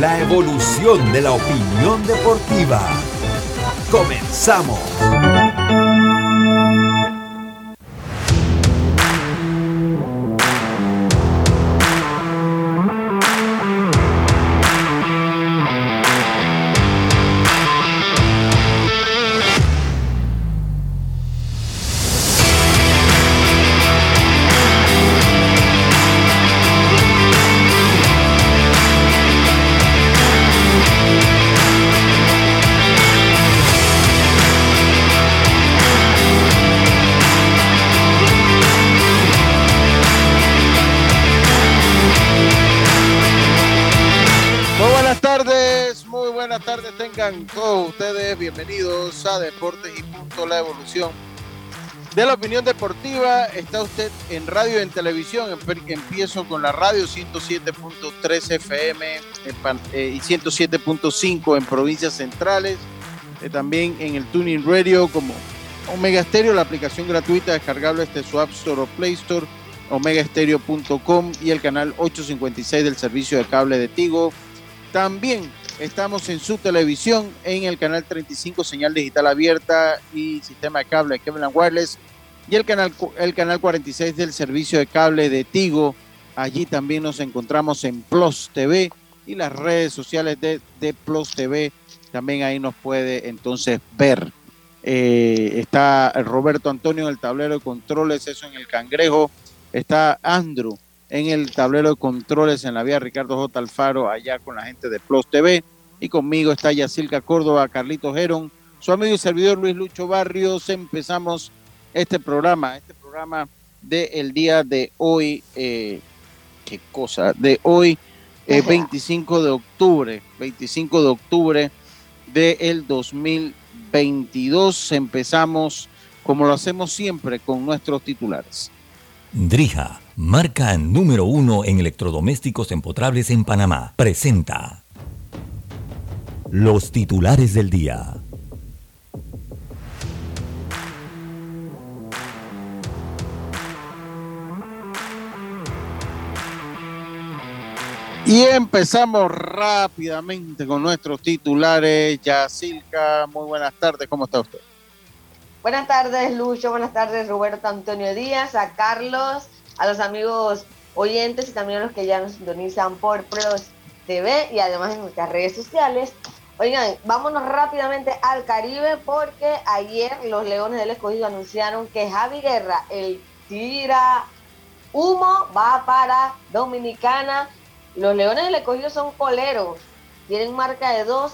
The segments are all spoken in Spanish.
La evolución de la opinión deportiva. Comenzamos. Todos ustedes bienvenidos a Deportes y Punto La Evolución de la opinión deportiva. Está usted en radio y en televisión. Empiezo con la radio 107.3 FM eh, y 107.5 en provincias centrales. Eh, también en el Tuning Radio como Omega Stereo, la aplicación gratuita descargable desde su App Store o Play Store, omegastereo.com y el canal 856 del servicio de cable de Tigo. También Estamos en su televisión, en el canal 35, señal digital abierta y sistema de cable Kevin Wireless. Y el canal, el canal 46 del servicio de cable de Tigo. Allí también nos encontramos en Plus TV y las redes sociales de, de Plus TV. También ahí nos puede entonces ver. Eh, está Roberto Antonio en el tablero de controles, eso en el cangrejo. Está Andrew en el tablero de controles en la vía Ricardo J. Alfaro, allá con la gente de Plus TV. Y conmigo está Yacilca Córdoba, Carlitos Gerón, su amigo y servidor Luis Lucho Barrios. Empezamos este programa, este programa del día de hoy, eh, qué cosa, de hoy, 25 eh, de octubre, 25 de octubre del 2022. Empezamos, como lo hacemos siempre, con nuestros titulares. Drija marca número uno en electrodomésticos empotrables en Panamá, presenta los titulares del día. Y empezamos rápidamente con nuestros titulares. Yacilca, muy buenas tardes, ¿cómo está usted? Buenas tardes, Lucho, buenas tardes, Roberto Antonio Díaz, a Carlos a los amigos oyentes y también a los que ya nos sintonizan por Pros TV y además en nuestras redes sociales. Oigan, vámonos rápidamente al Caribe porque ayer los Leones del Escogido anunciaron que Javi Guerra, el tira humo, va para Dominicana. Los Leones del Escogido son coleros, tienen marca de 2-6.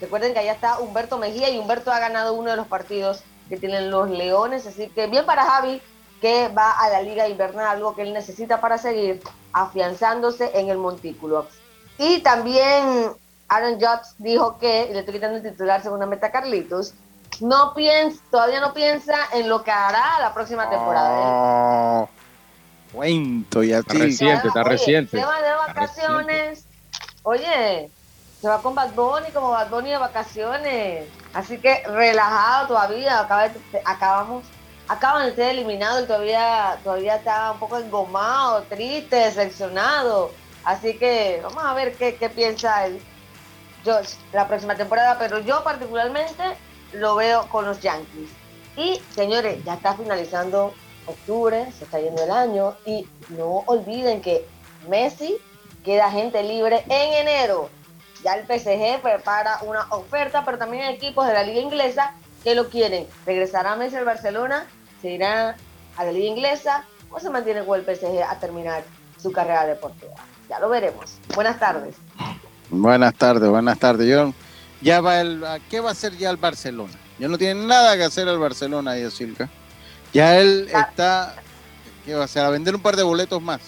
Recuerden que allá está Humberto Mejía y Humberto ha ganado uno de los partidos que tienen los Leones, así que bien para Javi, que va a la liga invernal, algo que él necesita para seguir afianzándose en el montículo. Y también Aaron Judge dijo que, y le estoy quitando el titular según la meta Carlitos, no piensa, todavía no piensa en lo que hará la próxima temporada. Oh, cuento y Está reciente, está reciente. Se va de vacaciones. Oye, se va con Bad Bunny como Bad Bunny de vacaciones. Así que relajado todavía. acabamos acaban de ser eliminados y todavía, todavía está un poco engomado, triste, decepcionado. Así que vamos a ver qué, piensa el Josh la próxima temporada, pero yo particularmente lo veo con los Yankees. Y señores, ya está finalizando octubre, se está yendo el año y no olviden que Messi queda gente libre en enero. Ya el PSG prepara una oferta, pero también hay equipos de la liga inglesa que lo quieren. Regresará Messi al Barcelona se irá a la liga inglesa o se mantiene con el PSG a terminar su carrera deportiva. Ya lo veremos. Buenas tardes. Buenas tardes, buenas tardes. Yo, ya va el, ¿Qué va a hacer ya el Barcelona? Ya no tiene nada que hacer el Barcelona, Silca. Ya él está, ¿qué va a hacer? A vender un par de boletos más.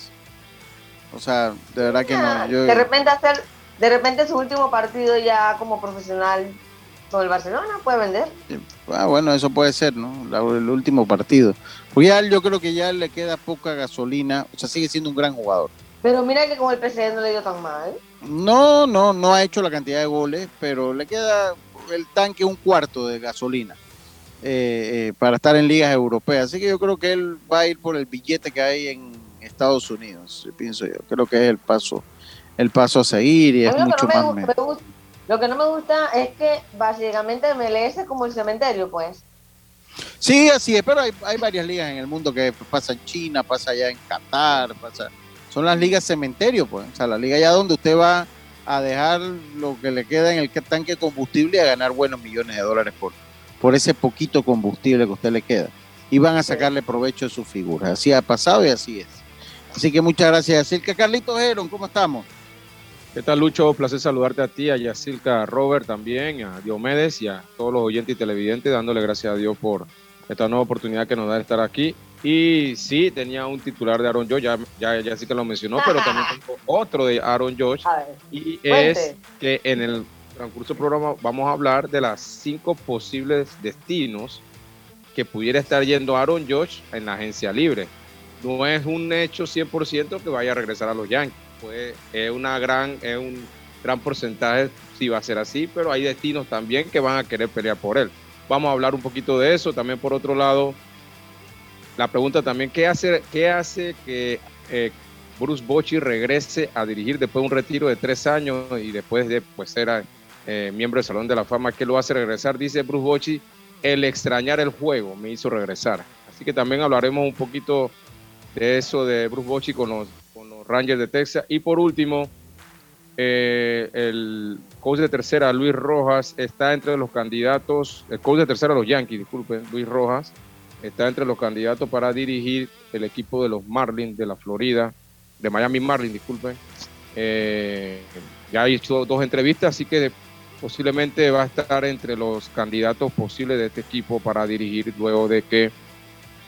O sea, de verdad que no. de repente hacer de repente su último partido ya como profesional el Barcelona puede vender. Ah, bueno, eso puede ser, ¿no? el último partido. Pues ya yo creo que ya le queda poca gasolina, o sea, sigue siendo un gran jugador. Pero mira que con el PSG no le dio tan mal. No, no, no ha hecho la cantidad de goles, pero le queda el tanque un cuarto de gasolina eh, eh, para estar en ligas europeas. Así que yo creo que él va a ir por el billete que hay en Estados Unidos, pienso yo. Creo que es el paso, el paso a seguir y es mucho más. Lo que no me gusta es que básicamente MLS es como el cementerio, pues. Sí, así es, pero hay, hay varias ligas en el mundo que pasa en China, pasa allá en Qatar, pasa son las ligas cementerio, pues. O sea, la liga ya donde usted va a dejar lo que le queda en el tanque de combustible y a ganar buenos millones de dólares por, por ese poquito combustible que a usted le queda. Y van a sacarle provecho de su figura. Así ha pasado y así es. Así que muchas gracias, Yacirca. Carlitos Heron, ¿cómo estamos? ¿Qué tal, Lucho? Placer saludarte a ti, a Yacirca, a Robert también, a Diomedes y a todos los oyentes y televidentes, dándole gracias a Dios por esta nueva oportunidad que nos da de estar aquí y sí, tenía un titular de Aaron Josh, ya, ya, ya sí que lo mencionó, pero también tengo otro de Aaron Josh. Y es que en el transcurso del programa vamos a hablar de las cinco posibles destinos que pudiera estar yendo Aaron Josh en la agencia libre. No es un hecho 100% que vaya a regresar a los Yankees. Pues es, una gran, es un gran porcentaje si va a ser así, pero hay destinos también que van a querer pelear por él. Vamos a hablar un poquito de eso. También por otro lado, la pregunta también, ¿qué hace, qué hace que eh, Bruce Bochy regrese a dirigir después de un retiro de tres años y después de pues, ser eh, miembro del Salón de la Fama? ¿Qué lo hace regresar? Dice Bruce Bochy, el extrañar el juego me hizo regresar. Así que también hablaremos un poquito de eso de Bruce Bochy con los, con los Rangers de Texas. Y por último, eh, el coach de tercera, Luis Rojas, está entre los candidatos, el coach de tercera, los Yankees, disculpen, Luis Rojas, está entre los candidatos para dirigir el equipo de los Marlins de la Florida, de Miami Marlins, disculpen. Eh, ya ha hecho dos entrevistas, así que posiblemente va a estar entre los candidatos posibles de este equipo para dirigir luego de que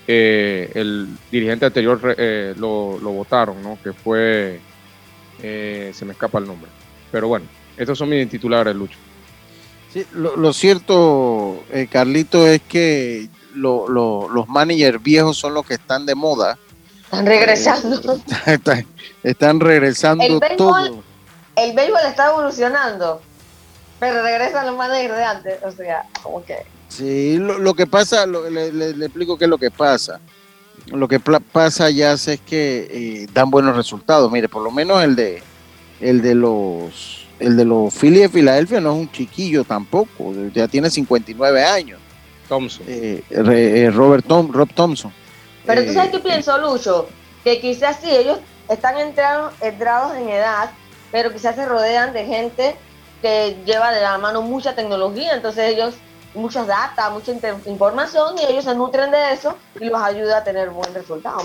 eh, el dirigente anterior eh, lo, votaron, ¿no? que fue, se me escapa el nombre. Pero bueno, estos son mis titulares, Lucho. Sí, lo, lo cierto, Carlito, es que los managers viejos son los que están de moda. Están regresando. están, regresando el todo. El béisbol está evolucionando, pero regresan los managers de antes. O sea, como que. Sí, lo, que pasa, le, explico qué es lo que pasa. Lo que pasa ya es que eh, dan buenos resultados. Mire, por lo menos el de el de los el de los Phillies de Filadelfia no es un chiquillo tampoco, ya tiene 59 años. Thompson. Eh, eh, Robert Tom, Rob Thompson. Pero tú sabes qué eh, pienso, Lucho, que quizás sí, ellos están entrados, entrados en edad, pero quizás se rodean de gente que lleva de la mano mucha tecnología, entonces ellos, muchas data, mucha información, y ellos se nutren de eso y los ayuda a tener buen resultado.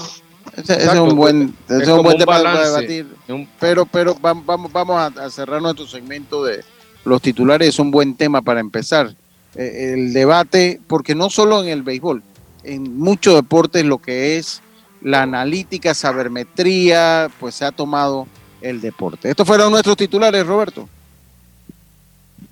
Ese, es un buen, es un buen tema para debatir. Pero, pero vamos, vamos a cerrar nuestro segmento de los titulares, es un buen tema para empezar. Eh, el debate, porque no solo en el béisbol, en muchos deportes lo que es la analítica, sabermetría, pues se ha tomado el deporte. Estos fueron nuestros titulares, Roberto.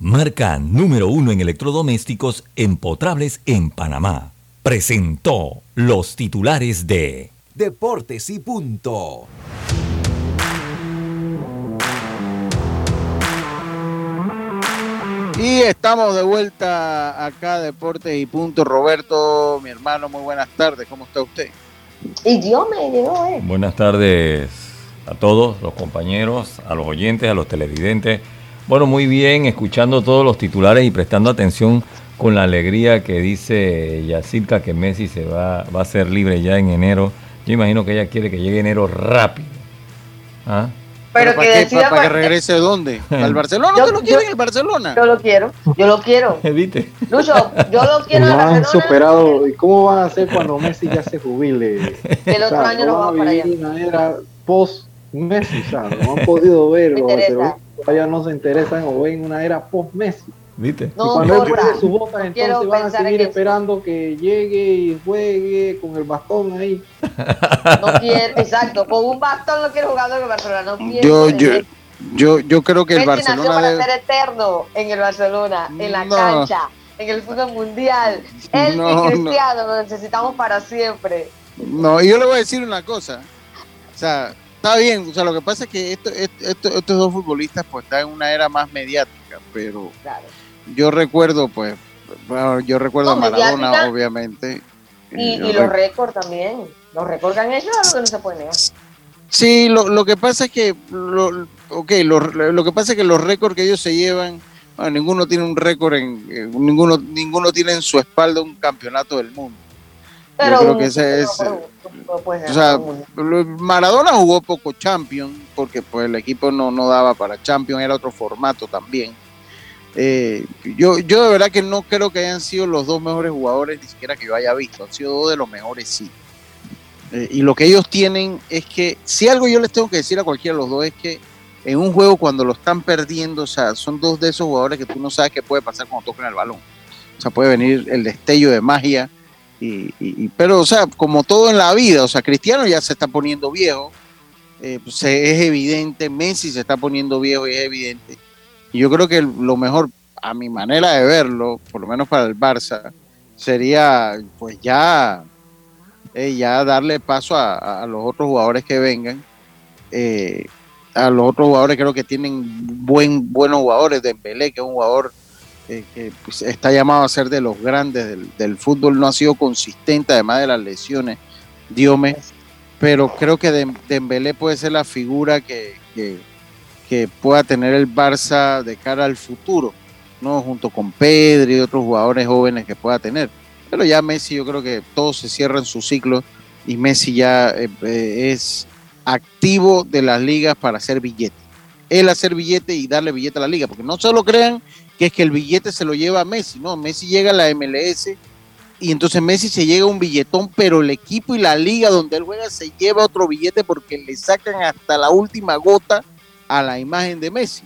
marca número uno en electrodomésticos empotrables en Panamá. Presentó los titulares de Deportes y Punto. Y estamos de vuelta acá, Deportes y Punto. Roberto, mi hermano, muy buenas tardes. ¿Cómo está usted? Y yo me llegó, eh. Buenas tardes a todos los compañeros, a los oyentes, a los televidentes bueno, muy bien, escuchando todos los titulares y prestando atención con la alegría que dice Yacirca que Messi se va, va a ser libre ya en enero. Yo imagino que ella quiere que llegue enero rápido. ¿Ah? Pero, ¿Para que qué? decida ¿Para, para que regrese dónde? ¿Al Barcelona? Yo- ¿Usted lo quiere en el Barcelona? Yo lo quiero, yo lo quiero. ¿Viste? Lucho, yo lo quiero No han superado. ¿Y cómo van a hacer cuando Messi ya se jubile? El otro O sea, año no nos van a vamos para allá. vivir una era post Messi, o sea, no han podido ver, Me los todavía no se interesan o ven una era post Messi. ¿Viste? y No cuando él importa. juegue sus botas, Quiero entonces van a seguir esperando que llegue y juegue con el bastón ahí. No quiero, exacto. Con un bastón no quiero jugar en el Barcelona. No quiero. Yo, en yo, el- yo, yo creo que el Messi nació Barcelona para debe... ser eterno en el Barcelona, en la No. cancha, en el fútbol mundial. Él No, y no. Cristiano lo necesitamos para siempre. No, y yo le voy a decir una cosa. O sea, está bien. O sea, lo que pasa es que esto, esto- esto- estos dos futbolistas pues están en una era más mediática, pero Claro. yo recuerdo, pues, yo recuerdo No, a Maradona, mediática. obviamente. Y, yo y los récords también. Los récords que han hecho algo que no se puede negar. Sí, lo, lo que pasa es que, lo, ok, lo, lo que pasa es que los récords que ellos se llevan, bueno, ninguno tiene un récord en, eh, ninguno, ninguno tiene en su espalda un campeonato del mundo. Pero creo un- que ese es, no O sea, Maradona jugó poco Champions porque pues el equipo no, no daba para Champions, era otro formato también. Eh, yo, yo de verdad que no creo que hayan sido los dos mejores jugadores, ni siquiera que yo haya visto. Han sido dos de los mejores, sí. Eh, y lo que ellos tienen es que, si algo yo les tengo que decir a cualquiera de los dos es que en un juego cuando lo están perdiendo, o sea, son dos de esos jugadores que tú no sabes qué puede pasar cuando tocan el balón. O sea, puede venir el destello de magia. Y, y- pero, o sea, como todo en la vida, o sea, Cristiano ya se está poniendo viejo, eh, pues, es evidente, Messi se está poniendo viejo y es evidente. Y yo creo que lo mejor, a mi manera de verlo, por lo menos para el Barça, sería pues ya, eh, ya darle paso a, los otros jugadores que vengan. Eh, a los otros jugadores creo que tienen buen, buenos jugadores, Dembélé, que es un jugador eh, que pues, está llamado a ser de los grandes del, del fútbol, no ha sido consistente, además de las lesiones, Diome, pero creo que Dem- Dembélé puede ser la figura que, que, que pueda tener el Barça de cara al futuro, ¿no? junto con Pedri y otros jugadores jóvenes que pueda tener. Pero ya Messi, yo creo que todo se cierra en su ciclo y Messi ya eh, eh, es activo de las ligas para hacer billete. Él hacer billete y darle billete a la liga, porque no solo crean que es que el billete se lo lleva a Messi, no, Messi llega a la MLS y entonces Messi se llega a un billetón, pero el equipo y la liga donde él juega se lleva otro billete porque le sacan hasta la última gota a la imagen de Messi.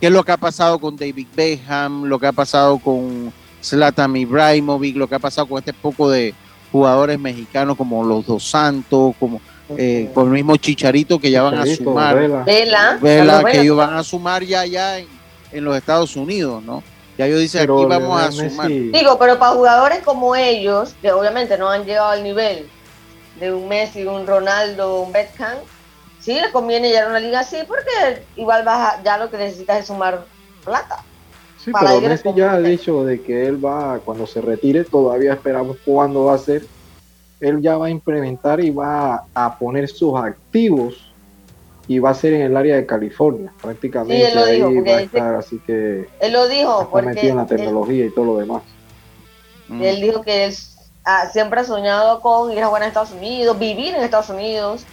Que es lo que ha pasado con David Beckham, lo que ha pasado con Zlatan Ibrahimovic, lo que ha pasado con este poco de jugadores mexicanos como los Dos Santos, como eh, con el mismo Chicharito que ya van a sumar. Vela. Vela, que ellos van a sumar ya ya en, en los Estados Unidos, ¿no? Ya ellos dicen Pero aquí vamos a sumar. Messi- Digo, pero para jugadores como ellos, que obviamente no han llegado al nivel de un Messi, un Ronaldo, un Beckham, sí les conviene llegar a una liga así porque igual vas a- ya lo que necesitas es sumar plata. Sí, para pero Messi ya ha dicho de que él va, cuando se retire, todavía esperamos cuándo va a ser. Él ya va a implementar y va a poner sus activos y va a ser en el área de California, prácticamente. Sí, él lo ahí dijo, va a estar, así que Él lo dijo está porque metido en la él, tecnología y todo lo demás. Mm. él dijo que él ah, siempre ha soñado con ir a jugar en Estados Unidos, vivir en Estados Unidos,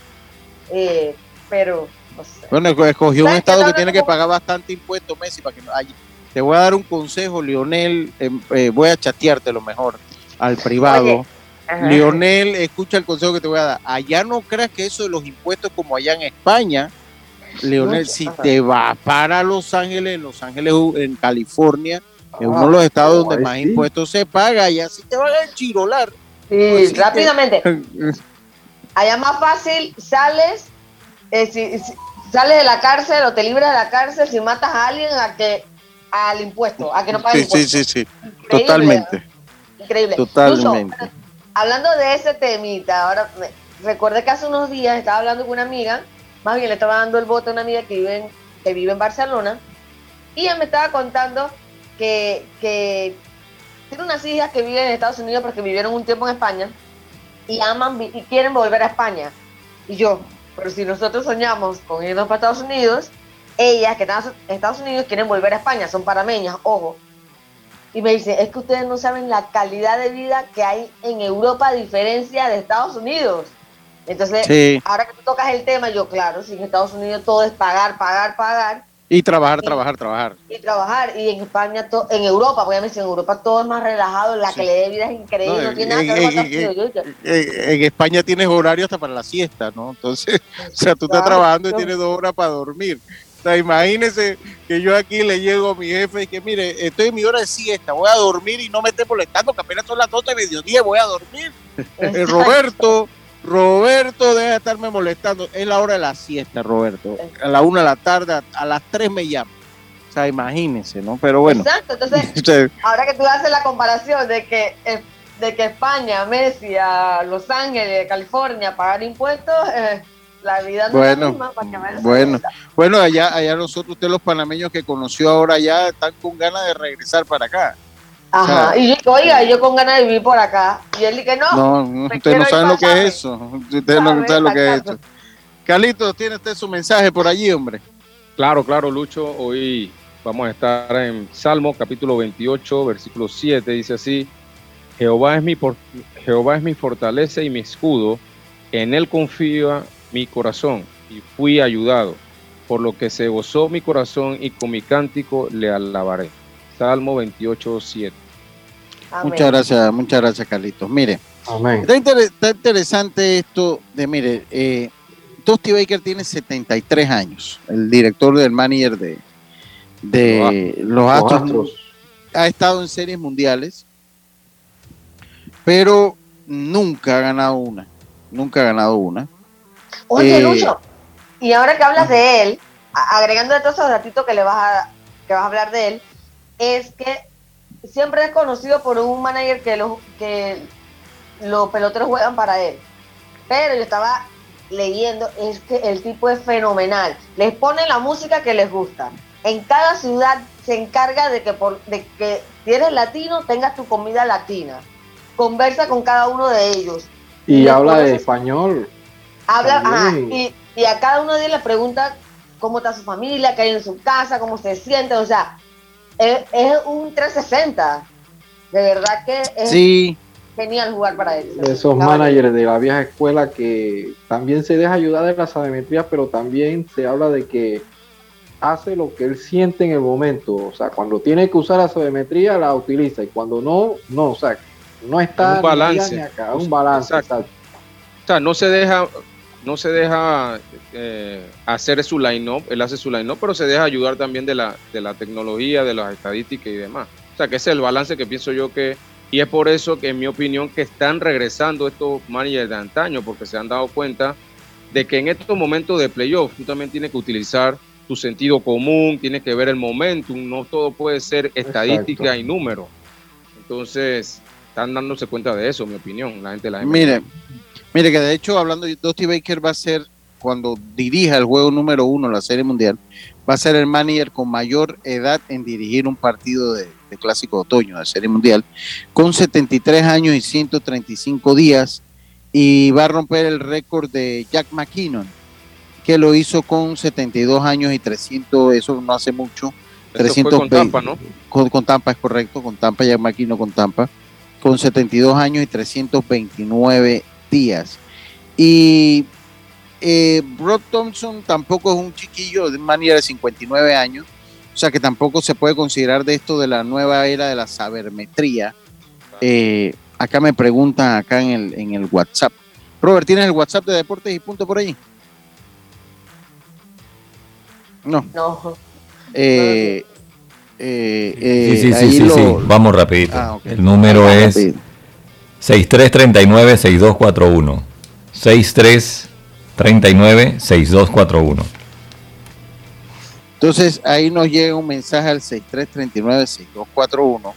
eh, pero no sé. Bueno, esco- escogió un ¿Sabes qué estado que tiene que como- pagar bastante impuesto, Messi, para que no haya- Te voy a dar un consejo, Lionel, em, eh, voy a chatearte lo mejor al privado. Oye, Ajá. Lionel, escucha el consejo que te voy a dar. Allá no creas que eso de los impuestos como allá en España. Leonel, si ajá. te vas para Los Ángeles, en Los Ángeles, en California, en uno de Ah, los estados no, donde más sí. impuestos se paga, y así te van a enchirolar. Sí, Pues sí, rápidamente. Allá más fácil sales, eh, si, si- sales de la cárcel o te libras de la cárcel si matas a alguien a que al impuesto, a que no pagues Sí, sí, impuestos. sí, sí, Increíble, totalmente, Increíble. totalmente. Hablando de ese temita, ahora me, recordé que hace unos días estaba hablando con una amiga, más bien le estaba dando el voto a una amiga que vive en, que vive en Barcelona, y ella me estaba contando que, que tiene unas hijas que viven en Estados Unidos porque vivieron un tiempo en España y aman y quieren volver a España. Y yo, pero si nosotros soñamos con irnos para Estados Unidos, ellas que están en Estados Unidos quieren volver a España, son parameñas, ojo. Y me dice, es que ustedes no saben la calidad de vida que hay en Europa a diferencia de Estados Unidos. Entonces, ahora que tú tocas el tema, yo, claro, si en Estados Unidos todo es pagar, pagar, pagar. Y trabajar, trabajar, trabajar. Y trabajar. Y en España, en Europa, obviamente, en Europa todo es más relajado, la que le dé vida es increíble, no, tiene nada que ver En España tienes horario hasta para la siesta, ¿no? Entonces, o sea, tú estás trabajando y tienes dos horas para dormir. O sea, imagínese que yo aquí le llego a mi jefe y que, mire, estoy en mi hora de siesta, voy a dormir y no me esté molestando, que apenas son las 12 de mediodía, voy a dormir. Eh, Roberto, Roberto, deja de estarme molestando. Es la hora de la siesta, Roberto. A la una de la tarde, a las tres me llama. O sea, imagínense, ¿no? Pero bueno. Exacto, entonces, ahora que tú haces la comparación de que, eh, de que España, Messi, a Los Ángeles, California, pagar impuestos, eh, la vida no bueno, es la misma. bueno, bueno, allá, allá nosotros, ustedes los panameños que conoció ahora ya están con ganas de regresar para acá. Ajá, y yo, oiga, yo con ganas de vivir por acá. Y él dice, no. No, usted no sabe lo que es eso. Usted no sabe lo que es eso. Carlitos, ¿tiene usted su mensaje por allí, hombre? Claro, claro, Lucho. Hoy vamos a estar en Salmo capítulo 28, versículo 7. Dice así: Jehová es mi, Jehová es mi fortaleza y mi escudo. En él confía mi corazón y fui ayudado. Por lo que se gozó mi corazón y con mi cántico le alabaré. Salmo 28, 7. Muchas gracias, muchas gracias, Carlitos. Mire, Está, interesante esto de, mire, eh, Tosti Baker tiene 73 años, el director del manager de, de los, Astros. Ha estado en series mundiales, pero nunca ha ganado una. Nunca ha ganado una. Oye, eh, Lucho, y ahora que hablas de él, agregando de todos esos ratitos que le vas a, que vas a hablar de él, es que siempre es conocido por un manager que los, que los peloteros juegan para él. Pero yo estaba leyendo, es que el tipo es fenomenal. Les pone la música que les gusta. En cada ciudad se encarga de que, por, de que si eres latino tengas tu comida latina. Conversa con cada uno de ellos. Y, habla de español. Habla, y, y, a cada uno de ellos le pregunta cómo está su familia, qué hay en su casa, cómo se siente. O sea, es, un 360. De verdad que es genial jugar para él. Esos managers de la vieja escuela que también se deja ayudar de la sabemetría, pero también se habla de que hace lo que él siente en el momento. O sea, cuando tiene que usar la sabemetría, la utiliza. Y cuando no, no. O sea, no está un balance. acá, un balance. O sea, no se deja no se deja eh, hacer su line-up, él hace su line-up, pero se deja ayudar también de la, de la tecnología, de las estadísticas y demás. O sea, que ese es el balance que pienso yo que, y es por eso que en mi opinión que están regresando estos managers de antaño, porque se han dado cuenta de que en estos momentos de playoff tú también tienes que utilizar tu sentido común, tienes que ver el momentum, no todo puede ser estadística y número. Entonces, están dándose cuenta de eso, mi opinión, la gente de la Mire, Mire que de hecho, hablando de Dusty Baker va a ser, cuando dirija el juego número uno, la Serie Mundial, va a ser el manager con mayor edad en dirigir un partido de, Clásico de Otoño, de Serie Mundial, con 73 años y 135 días, y va a romper el récord de Jack McKinnon, que lo hizo con 72 años y 300, eso no hace mucho. 300 con Tampa, ¿no? Con, con, Tampa, es correcto, con Tampa, Jack McKinnon con Tampa, con 72 años y 329 días. Y eh, Brock Thompson tampoco es un chiquillo de manera de 59 años, o sea que tampoco se puede considerar de esto de la nueva era de la sabermetría. Eh, acá me preguntan acá en el, en el WhatsApp. Robert, ¿tienes el WhatsApp de Deportes y Punto por ahí? No. No. Eh, sí, sí, sí, sí, Vamos rapidito. Ah, el número es 6339-6241. 6339-6241. Entonces ahí nos llega un mensaje al 6339-6241.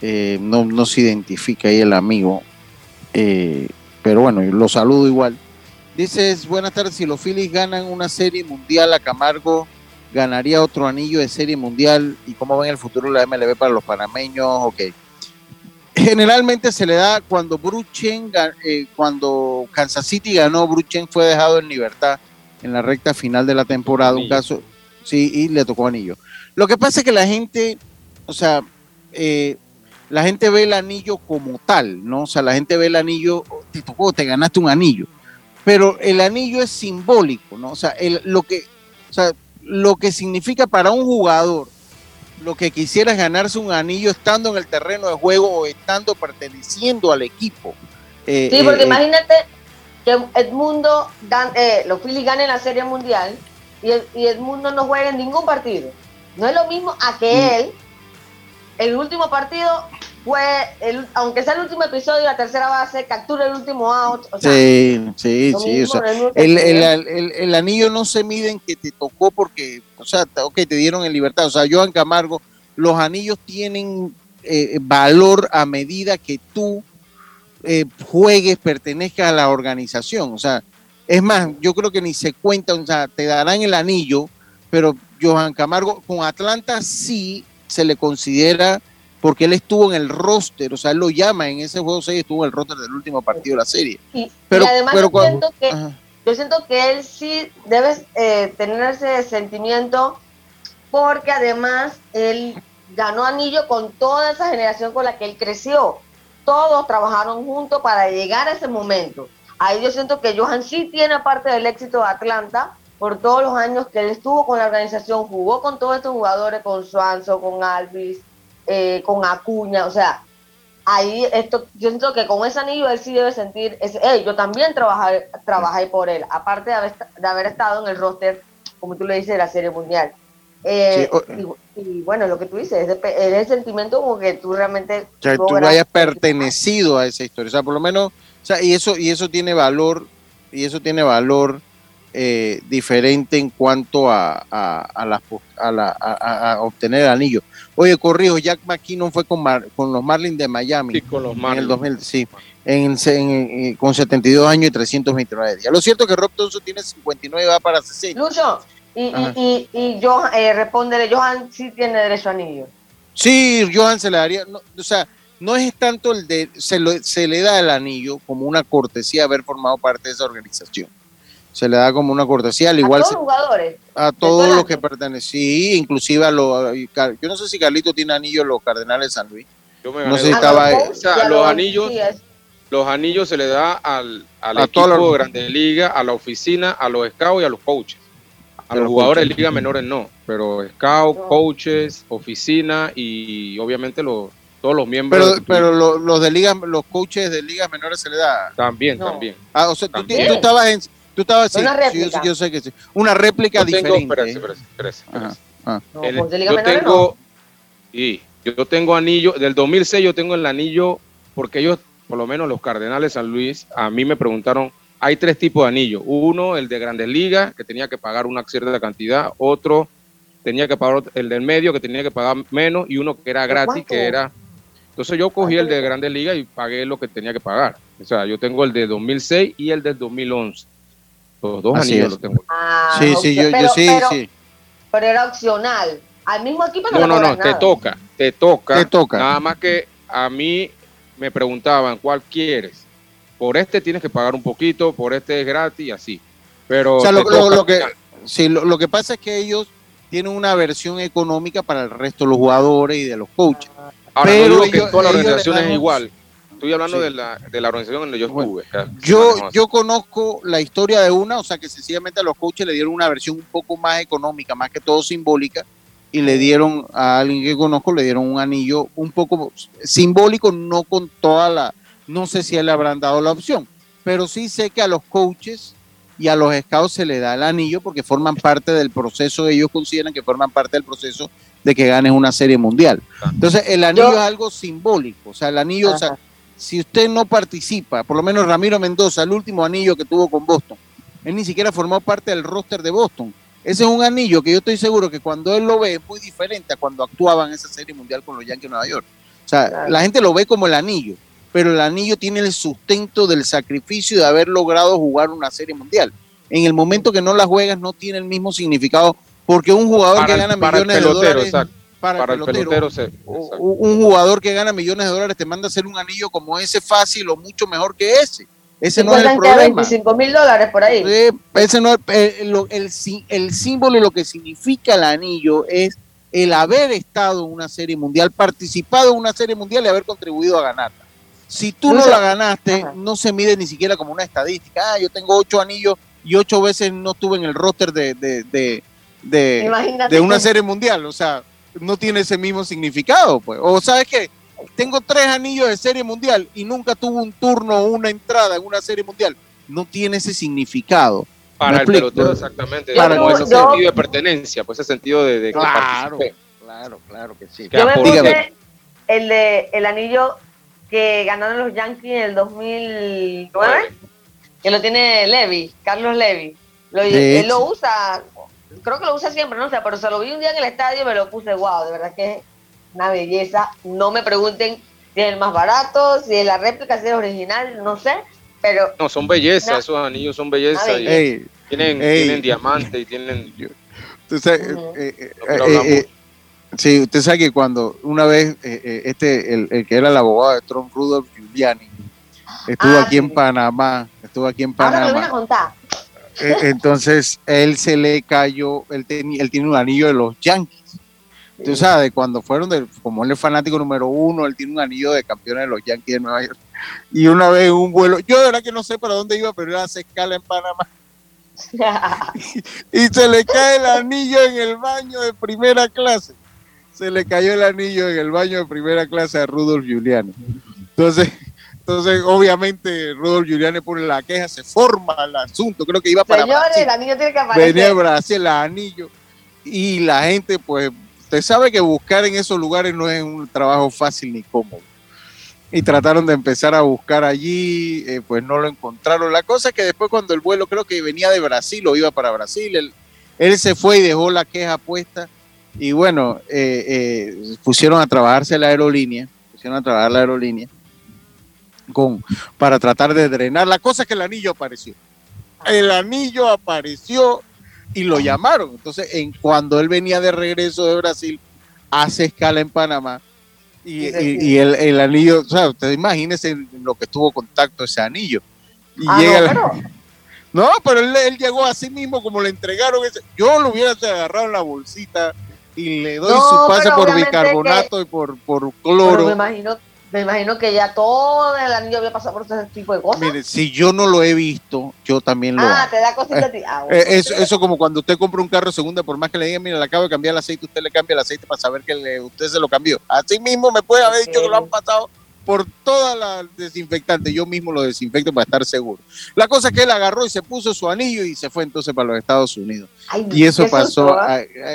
Eh, no, no se identifica ahí el amigo. Eh, pero bueno, lo saludo igual. Dices, buenas tardes, si los Phillies ganan una serie mundial a Camargo, ganaría otro anillo de serie mundial. ¿Y cómo ven el futuro de la MLB para los panameños? Ok generalmente se le da cuando Bruchen, eh, cuando Kansas City ganó, Bruchen fue dejado en libertad en la recta final de la temporada, un caso, sí, y le tocó anillo. Lo que pasa es que la gente, o sea, eh, la gente ve el anillo como tal, ¿no? O sea, la gente ve el anillo, te tocó, te ganaste un anillo. pero el anillo es simbólico, ¿no? O sea, el, lo que, o sea, lo que significa para un jugador, lo que quisiera es ganarse un anillo estando en el terreno de juego o estando perteneciendo al equipo. Eh, sí, porque eh, imagínate que Edmundo, eh, los Phillies ganen la Serie Mundial y, y Edmundo no juega en ningún partido. No es lo mismo a que mm. él, el último partido, fue, el, aunque sea el último episodio, la tercera base, captura el último out. sí, sí, sí. el, anillo no se mide en que te tocó porque, o sea, ok, te dieron en libertad. O sea, Joan Camargo, los anillos tienen eh, valor a medida que tú eh, juegues, pertenezcas a la organización. O sea, es más, yo creo que ni se cuenta, o sea, te darán el anillo, pero Johan Camargo con Atlanta sí se le considera porque él estuvo en el roster, o sea, él lo llama en ese juego 6, estuvo en el roster del último partido de la serie. Y, pero, además yo, siento que, yo, siento que, él sí debe eh, tener ese sentimiento porque además él ganó anillo con toda esa generación con la que él creció. Todos trabajaron juntos para llegar a ese momento. Ahí yo siento que Johan sí tiene parte del éxito de Atlanta por todos los años que él estuvo con la organización, jugó con todos estos jugadores, con Suanzo, con Alvis, eh, con Acuña, o sea, ahí esto, yo siento que con ese anillo él sí debe sentir, ese, yo también trabajé, trabajé por él, aparte de haber, de haber estado en el roster, como tú le dices, de la Serie Mundial. Eh, y, bueno, lo que tú dices, es, el sentimiento como que tú realmente... O sea, tú hayas pertenecido a esa historia, o sea, por lo menos, o sea, y eso, y eso tiene valor, y eso tiene valor eh, diferente en cuanto a, a, a, obtener el anillo. Oye, corrijo, Jack McKinnon fue con, con los Marlins de Miami. con los Marlins. En el 2000, sí, en, eh, con 72 años y 329 días. Lo cierto es que Rob Thompson tiene 59 y va para 60. Lucho, y, y, y, yo eh, responderé, Johan sí tiene derecho a anillo. Sí, Johan se le daría, o sea, no es tanto el de, se, se le da el anillo como una cortesía haber formado parte de esa organización se le da como una cortesía, al igual... A todos los jugadores. A todos los que pertenecen, sí, inclusive a los... Yo no sé si Carlito tiene anillos los Cardenales de San Luis. Yo me no sé si estaba... O sea, los anillos... Los anillos se le da al, al equipo de Grandes Ligas, a la oficina, a los scouts y a los coaches. A los, jugadores de ligas menores no, pero scouts, coaches, oficina y obviamente los, todos los miembros. Pero, pero los, de ligas, los coaches de ligas menores se le da. También, también. Ah, o sea, Tú, tú, estabas en, Tú estabas una réplica. Yo, sé que sí. Una réplica diferente. yo tengo, y yo tengo anillo, del 2006 yo tengo el anillo, porque ellos, por lo menos los Cardenales San Luis, a mí me preguntaron, hay tres tipos de anillos. Uno, el de Grandes Ligas, que tenía que pagar una cierta cantidad. Otro, tenía que pagar el del medio, que tenía que pagar menos. Y uno que era gratis, que era... Entonces yo cogí el de Grandes Ligas y pagué lo que tenía que pagar. O sea, yo tengo el de 2006 y el del 2011. Los dos anillos los tengo. Ah, sí, sí, yo, sí, sí. Pero era opcional. Al mismo equipo no No, no, no, te toca, te toca. Te toca. Nada más que a mí me preguntaban cuál quieres. Por este tienes que pagar un poquito, por este es gratis y así. Pero o sea, lo, que sí, lo, que pasa es que ellos tienen una versión económica para el resto de los jugadores y de los coaches. Ahora, pero no digo que todas las organizaciones es igual estoy hablando de, la, de la organización donde yo estuve. yo, yo conozco la historia de una, o sea que sencillamente a los coaches le dieron una versión un poco más económica, más que todo simbólica, y le dieron a alguien que conozco, le dieron un anillo un poco simbólico, no con toda la, no sé si le habrán dado la opción, pero sí sé que a los coaches y a los scouts se le da el anillo porque forman parte del proceso, ellos consideran que forman parte del proceso de que ganes una serie mundial. Entonces, el anillo es algo simbólico, o sea, el anillo, o sea, si usted no participa, por lo menos Ramiro Mendoza, el último anillo que tuvo con Boston, él ni siquiera formó parte del roster de Boston. Ese es un anillo que yo estoy seguro que cuando él lo ve es muy diferente a cuando actuaba en esa serie mundial con los Yankees de Nueva York. O sea, la gente lo ve como el anillo, pero el anillo tiene el sustento del sacrificio de haber logrado jugar una serie mundial. En el momento que no la juegas no tiene el mismo significado porque un jugador que gana millones de dólares para, el pelotero. un jugador que gana millones de dólares te manda a hacer un anillo como ese fácil o mucho mejor que ese. Ese no es el problema. 25 mil dólares por ahí. ese no el, el, símbolo y lo que significa el anillo es el haber estado en una serie mundial, participado en una serie mundial y haber contribuido a ganarla. Si tú no la ganaste, no se mide ni siquiera como una estadística. Ah, yo tengo ocho anillos y ocho veces no estuve en el roster de, de, de, de, de una serie mundial. O sea, no tiene ese mismo significado, pues. O sabes qué, tengo tres anillos de serie mundial y nunca tuvo un turno o una entrada en una serie mundial. No tiene ese significado. Para el pelotero, exactamente. Para ese sentido de pertenencia, pues ese sentido de, claro, claro, claro que sí. Yo me puse el de el anillo que ganaron los Yankees en el 2009, que lo tiene Levy, Carlos Levy. Lo, él lo usa, creo que lo usa siempre, no sé, pero se lo vi un día en el estadio y me lo puse, wow, de verdad que es una belleza. No me pregunten si es el más barato, si es la réplica, si es original, no sé, pero... No, son belleza, esos anillos son belleza. Y tienen, tienen diamante y tienen... Sí, usted sabe que cuando una vez eh, eh, este, el, que era el abogado de Trump, Rudolf Giuliani, estuvo ah, aquí en Panamá, estuvo aquí en Panamá. Ahora me a contar. Eh, entonces él se le cayó, él, él tiene un anillo de los Yankees. Tú sabes, cuando fueron, de, como él es fanático número uno, él tiene un anillo de campeón de los Yankees de Nueva York. Y una vez un vuelo, yo de verdad que no sé para dónde iba, pero él hace escala en Panamá. y se le cae el anillo en el baño de primera clase se le cayó el anillo en el baño de primera clase a Rudolf Giuliani. Entonces, entonces obviamente Rudolf Giuliani pone la queja, se forma el asunto, creo que iba para Señores, el anillo tiene que aparecer. Venía Brasil el anillo y la gente, pues, usted sabe que buscar en esos lugares no es un trabajo fácil ni cómodo. Y trataron de empezar a buscar allí, eh, pues no lo encontraron. La cosa es que después cuando el vuelo creo que venía de Brasil o iba para Brasil, él, él se fue y dejó la queja puesta y bueno, eh, eh, pusieron a trabajarse la aerolínea, pusieron a trabajar la aerolínea con, para tratar de drenar. La cosa es que el anillo apareció. El anillo apareció y lo llamaron. Entonces, en, cuando él venía de regreso de Brasil, hace escala en Panamá. Y, el, anillo, o sea, usted imagínese lo que tuvo contacto ese anillo. Y ah, llega no, pero... no, pero él, llegó así mismo como le entregaron ese. Yo lo hubiera agarrado en la bolsita y le doy su pase por bicarbonato y por, por cloro. me imagino, me imagino que ya todo el anillo había pasado por ese tipo de cosas. Mire, si yo no lo he visto, yo también lo Ah, te da cosita a ti. Ah, eh, eso, eso como cuando usted compra un carro segunda, por más que le digan, mira, le acabo de cambiar el aceite, usted le cambia el aceite para saber que le, usted se lo cambió. Así mismo me puede haber dicho que lo han pasado por toda la desinfectante. Yo mismo lo desinfecto para estar seguro. La cosa es que él agarró y se puso su anillo y se fue entonces para los Estados Unidos. y eso pasó,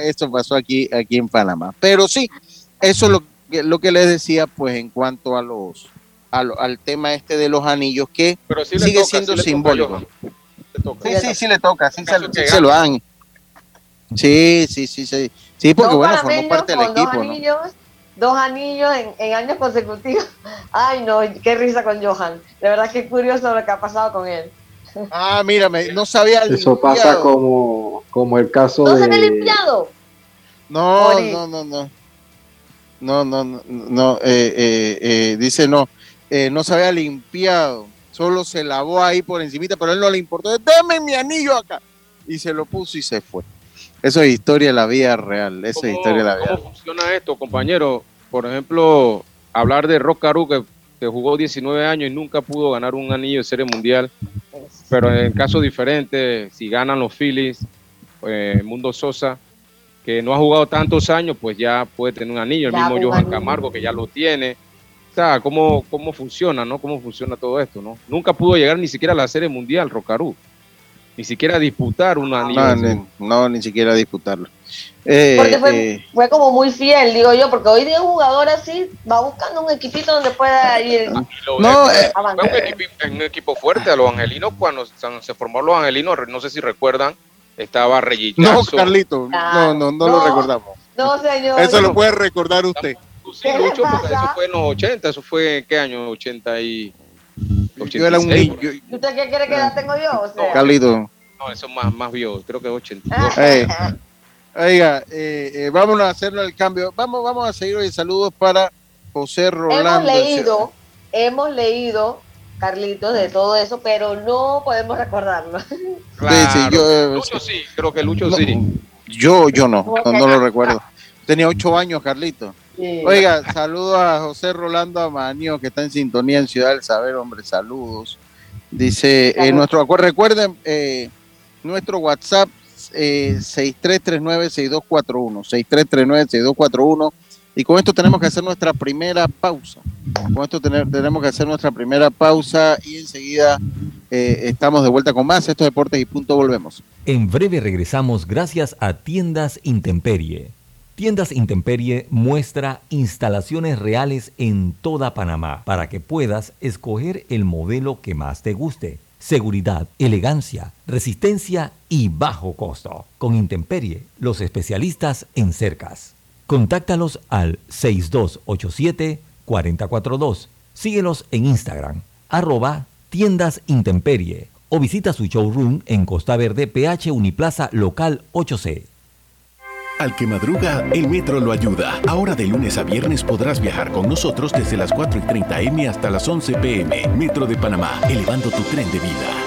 eso pasó aquí, aquí en Panamá. Pero sí, eso es lo que, lo que les decía, pues en cuanto a los al, tema este de los anillos, que sigue siendo simbólico. Sí, sí, sí le toca, sí, se, lo dan. Sí, sí, sí, sí. Sí, porque bueno, formó parte del equipo, ¿no? dos anillos en, años consecutivos. Ay, no, qué risa con Johan. De verdad que curioso lo que ha pasado con él. Ah, mírame, no sabía. Eso pasa como, como el caso ¿No de. ¿No se ha limpiado? No, no, no, no. No, no, no, no eh, eh, eh, dice no, no se había limpiado, solo se lavó ahí por encimita, pero a él no le importó, deme mi anillo acá, y se lo puso y se fue. Eso es historia de la vida real. Eso es historia de la vida. ¿Cómo funciona esto, compañero? Por ejemplo, hablar de Rock que, que, jugó 19 años y nunca pudo ganar un anillo de serie mundial. Pero en caso diferente, si ganan los Phillies, Mundo Sosa, que no ha jugado tantos años, pues ya puede tener un anillo. El mismo Johan Camargo, que ya lo tiene. O sea, ¿cómo, cómo funciona, no? ¿Cómo funciona todo esto, no? Nunca pudo llegar ni siquiera a la serie mundial, Rocaru ni siquiera disputar un anillo. No, ni, siquiera disputarlo. Eh, porque fue, eh, fue, como muy fiel, digo yo, porque hoy día un jugador así va buscando un equipito donde pueda ir. No, eh, un, equipo, fuerte a los angelinos cuando se formaron los angelinos, no sé si recuerdan, estaba Reggie No, Carlito, no, no, no, lo recordamos. No, señor. Eso lo puede recordar usted. Sí, mucho, porque eso fue en los 80, eso fue, ¿qué año? 80 y... Yo era un niño. ¿Usted qué quiere que edad tengo yo? O sea, Carlito. No, eso más, más vio, creo que 82. Eh, oiga, eh, eh, vámonos a hacerlo el cambio. Vamos, vamos a seguir hoy. Saludos para José Rolando. Hemos leído, hemos leído, Carlitos, de todo eso, pero no podemos recordarlo. Claro. Sí, sí, yo, eh, Lucho sí, creo que Lucho sí. Yo, yo no, no, lo recuerdo. Tenía ocho años, Carlito. Oiga, saludos a José Rolando Amanio, que está en sintonía en Ciudad del Saber, hombre, saludos. Dice, eh, nuestro acuerdo, recuerden, eh, nuestro WhatsApp eh, 6339-6241, 6339-6241. Y con esto tenemos que hacer nuestra primera pausa. Con esto tenemos que hacer nuestra primera pausa y enseguida eh, estamos de vuelta con más. Estos deportes y punto volvemos. En breve regresamos gracias a Tiendas Intemperie. Tiendas Intemperie muestra instalaciones reales en toda Panamá para que puedas escoger el modelo que más te guste. Seguridad, elegancia, resistencia y bajo costo. Con Intemperie, los especialistas en cercas. Contáctalos al 6287-442. Síguelos en Instagram, arroba tiendas intemperie o visita su showroom en Costa Verde, PH Uniplaza Local 8C. Al que madruga, el metro lo ayuda. Ahora de lunes a viernes podrás viajar con nosotros desde las 4 y 30 M hasta las 11 PM. Metro de Panamá, elevando tu tren de vida.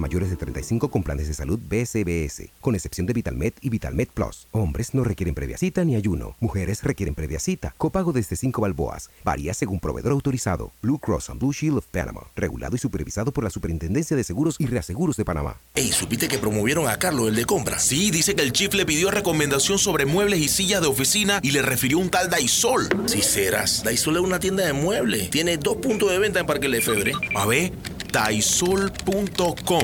mayores de 35 con planes de salud BCBS, con excepción de VitalMed y VitalMed Plus. Hombres no requieren previa cita ni ayuno. Mujeres requieren previa cita. Copago desde 5 balboas. Varía según proveedor autorizado. Blue Cross and Blue Shield of Panama. Regulado y supervisado por la Superintendencia de Seguros y Reaseguros de Panamá. Ey, ¿supiste que promovieron a Carlos, el de compra? Sí, dice que el chief le pidió recomendación sobre muebles y sillas de oficina y le refirió un tal Daisol. Si serás, Daisol es una tienda de muebles. Tiene dos puntos de venta en Parque Lefebre. A ver, daisol.com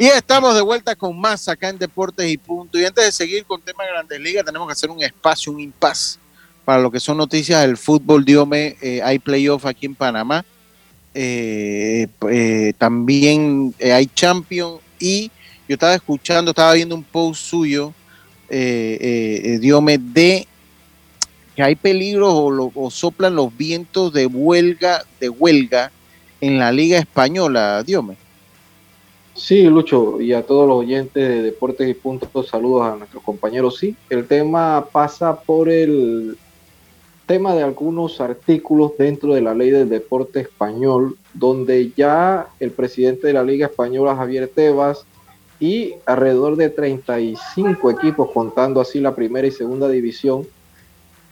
Y estamos de vuelta con más acá en Deportes y Punto. Y antes de seguir con temas de Grandes Ligas, tenemos que hacer un espacio, un impasse para lo que son noticias del fútbol. Diome, eh, hay playoff aquí en Panamá. Eh, eh, también hay Champion. Y yo estaba escuchando, estaba viendo un post suyo, Diome, de que hay peligro o, o soplan los vientos de huelga, de huelga en la Liga Española, Diome. Sí, Lucho, y a todos los oyentes de Deportes y Puntos, saludos a nuestros compañeros. Sí, el tema pasa por el tema de algunos artículos dentro de la ley del deporte español, donde ya el presidente de la Liga Española, Javier Tebas, y alrededor de 35 equipos, contando así la primera y segunda división,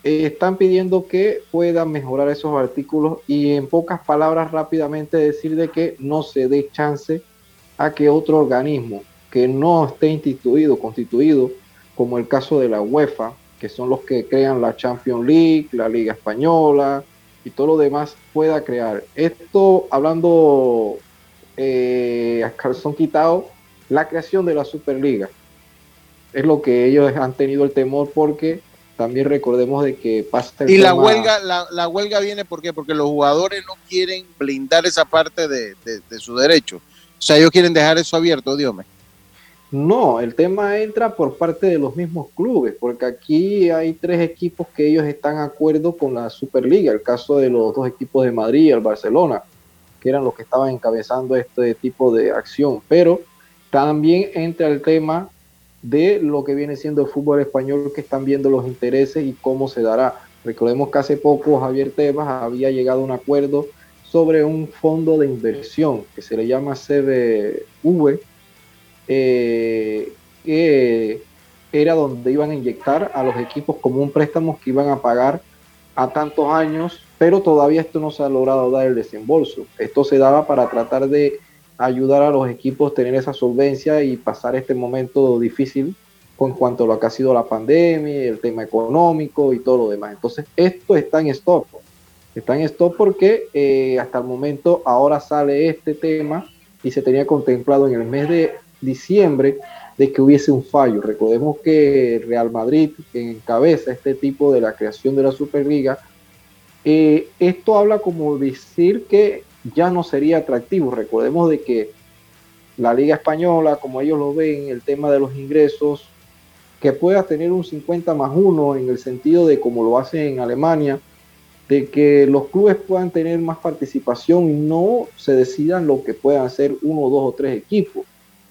están pidiendo que puedan mejorar esos artículos y en pocas palabras rápidamente decir de que no se dé chance a que otro organismo que no esté instituido, constituido, como el caso de la UEFA, que son los que crean la Champions League, la Liga Española y todo lo demás, pueda crear. Esto hablando eh, a calzón quitado, la creación de la Superliga. Es lo que ellos han tenido el temor porque también recordemos de que pasa y la huelga la, huelga viene ¿por qué? porque los jugadores no quieren blindar esa parte de, de, su derecho o sea ellos quieren dejar eso abierto Dios mío no, el tema entra por parte de los mismos clubes, porque aquí hay tres equipos que ellos están de acuerdo con la Superliga, el caso de los dos equipos de Madrid y el Barcelona, que eran los que estaban encabezando este tipo de acción, pero también entra el tema de lo que viene siendo el fútbol español, que están viendo los intereses y cómo se dará. Recordemos que hace poco Javier Tebas había llegado a un acuerdo sobre un fondo de inversión que se le llama CBV, eh, que era donde iban a inyectar a los equipos como un préstamo que iban a pagar a tantos años, pero todavía esto no se ha logrado dar el desembolso. Esto se daba para tratar de ayudar a los equipos a tener esa solvencia y pasar este momento difícil con cuanto a lo que ha sido la pandemia, el tema económico y todo lo demás. Entonces, esto está en stop. Está en stop porque eh, hasta el momento ahora sale este tema y se tenía contemplado en el mes de diciembre de que hubiese un fallo. Recordemos que Real Madrid, que encabeza este tipo de la creación de la Superliga, eh, esto habla como decir que ya no sería atractivo. Recordemos de que la Liga Española, como ellos lo ven, el tema de los ingresos, que pueda tener un 50 más 1 en el sentido de como lo hace en Alemania, de que los clubes puedan tener más participación y no se decidan lo que puedan ser uno, dos o tres equipos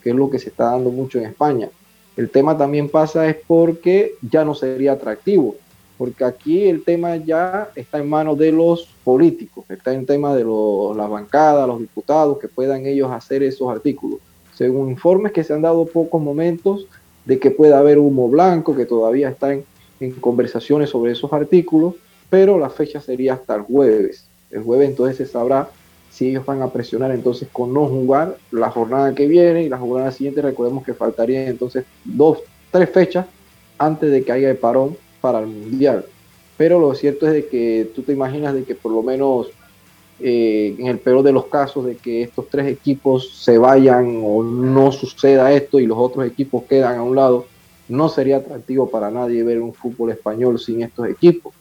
que es lo que se está dando mucho en España. El tema también pasa es porque ya no sería atractivo, porque aquí el tema ya está en manos de los políticos, está en tema de las bancadas, los diputados, que puedan ellos hacer esos artículos. Según informes que se han dado pocos momentos de que pueda haber humo blanco, que todavía está en, en conversaciones sobre esos artículos, pero la fecha sería hasta el jueves. El jueves entonces se sabrá si ellos van a presionar entonces con no jugar la jornada que viene y la jornada siguiente, recordemos que faltarían entonces dos, tres fechas antes de que haya el parón para el Mundial. Pero lo cierto es de que tú te imaginas de que por lo menos eh, en el peor de los casos de que estos tres equipos se vayan o no suceda esto y los otros equipos quedan a un lado, no sería atractivo para nadie ver un fútbol español sin estos equipos,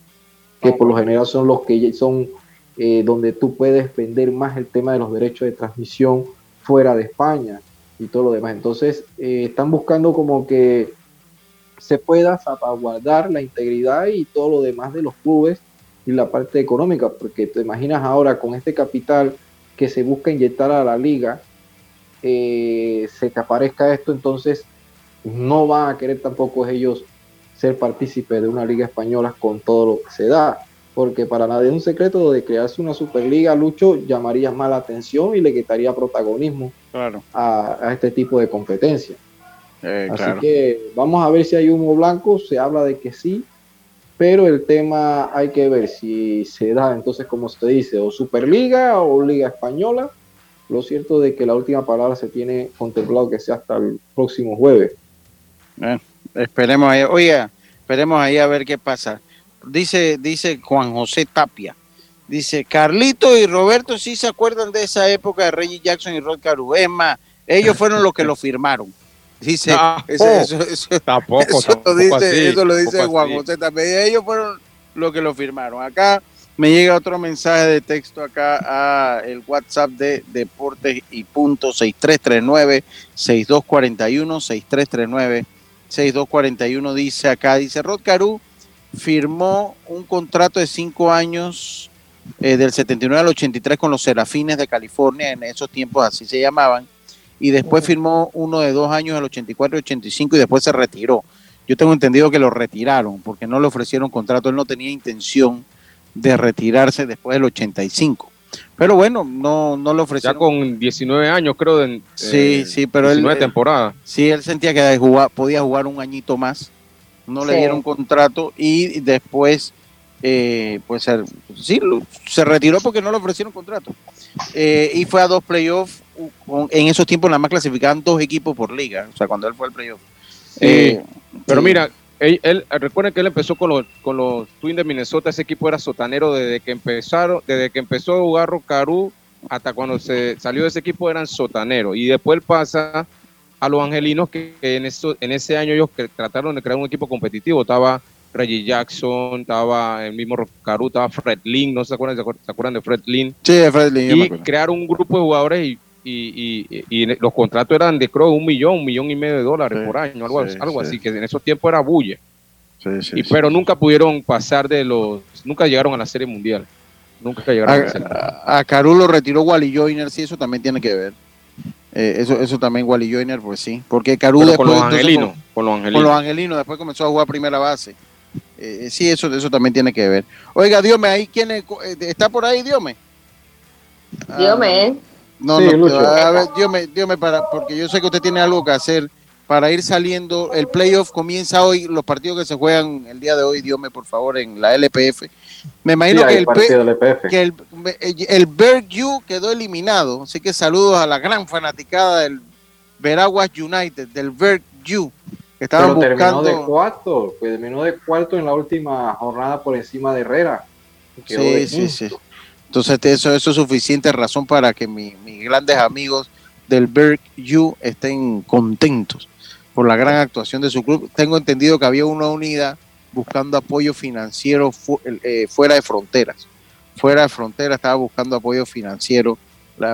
que por lo general son los que son eh, donde tú puedes vender más el tema de los derechos de transmisión fuera de España y todo lo demás. Entonces, eh, están buscando como que se pueda salvaguardar la integridad y todo lo demás de los clubes y la parte económica, porque te imaginas ahora con este capital que se busca inyectar a la liga, eh, se te aparezca esto, entonces no van a querer tampoco ellos ser partícipes de una liga española con todo lo que se da porque para nadie es un secreto de crearse una Superliga, Lucho llamaría más la atención y le quitaría protagonismo a, este tipo de competencia. Eh, Así que vamos a ver si hay humo blanco, se habla de que sí, pero el tema hay que ver si se da entonces, como se dice, o Superliga o Liga Española. Lo cierto de que la última palabra se tiene contemplado que sea hasta el próximo jueves. Esperemos ahí, oiga, esperemos ahí a ver qué pasa dice, dice Juan José Tapia. Dice, Carlito y Roberto sí se acuerdan de esa época de Reggie Jackson y Rod Caru. Es más, ellos fueron los que lo firmaron. Dice, eso, tampoco, lo dice, eso lo dice Juan José también. Ellos fueron los que lo firmaron. Acá me llega otro mensaje de texto acá a el WhatsApp de Deportes y Punto 6339 6241 6339 6241 dice acá, dice Rod Caru firmó un contrato de cinco años eh, del 79 al 83 con los Serafines de California, en esos tiempos así se llamaban, y después firmó uno de dos años del 84 y 85 y después se retiró. Yo tengo entendido que lo retiraron porque no le ofrecieron contrato, él no tenía intención de retirarse después del 85. Pero bueno, no, no le ofrecieron. Ya con 19 años, creo. De, sí, eh, sí, pero 19 él. temporada. Sí, él sentía que jugaba- podía jugar un añito más. No le dieron contrato y después, eh, pues sí, lo- se retiró porque no le ofrecieron contrato. Eh, y fue a dos playoffs. En esos tiempos nada más clasificaban dos equipos por liga. O sea, cuando él fue al playoff. Sí, Eh, Pero sí. mira, él, él- recuerden que él empezó con los, con los Twins de Minnesota. Ese equipo era sotanero desde que empezaron, desde que empezó a jugar Rocaru hasta cuando se salió de ese equipo eran sotaneros. Y después pasa a los angelinos que, que en, eso, en ese año ellos que trataron de crear un equipo competitivo. Estaba Reggie Jackson, estaba el mismo Rocaru, estaba Fred Lynn, no se acuerdan, se acuerdan de Fred Lynn. Sí, Fred Lynn, Y crearon un grupo de jugadores y, y, y- y los contratos eran de creo un millón, un millón y medio de dólares Sí, por año, algo, sí, algo sí. así, que en esos tiempos era sí, Y, sí. pero nunca pudieron pasar de los, nunca llegaron a la serie mundial. Nunca llegaron a la serie mundial. A, a Caru lo retiró Wally Joyner, sí, eso también tiene que ver. Eh, eso, eso también Wally Joyner, pues sí. Porque Caru Pero después con los angelinos, con- con los con angelinos. los angelinos, después comenzó a jugar primera base. Eh, sí, eso, eso también tiene que ver. Oiga, Diome, ahí quién es? Eh, está por ahí, Diome. Ah, Dígame, ¿eh? No, Sí, no, Lucho. a ver, Diome, Diome, para, porque yo sé que usted tiene algo que hacer para ir saliendo. El playoff comienza hoy, los partidos que se juegan el día de hoy, Diome, por favor, en la LPF. Me imagino Sí, que el, P- que el, el Berg-U quedó eliminado. Así que saludos a la gran fanaticada del Veraguas United, del Berg-U, que estaban Pero terminó buscando. de cuarto, pues terminó de cuarto en la última jornada por encima de Herrera. Quedó de Sí, sí, sí. Entonces eso, eso es suficiente razón para que mi- mis grandes amigos del Berg-U estén contentos por la gran actuación de su club. Tengo entendido que había una unidad buscando apoyo financiero eh, fuera de fronteras. Fuera de fronteras estaba buscando apoyo financiero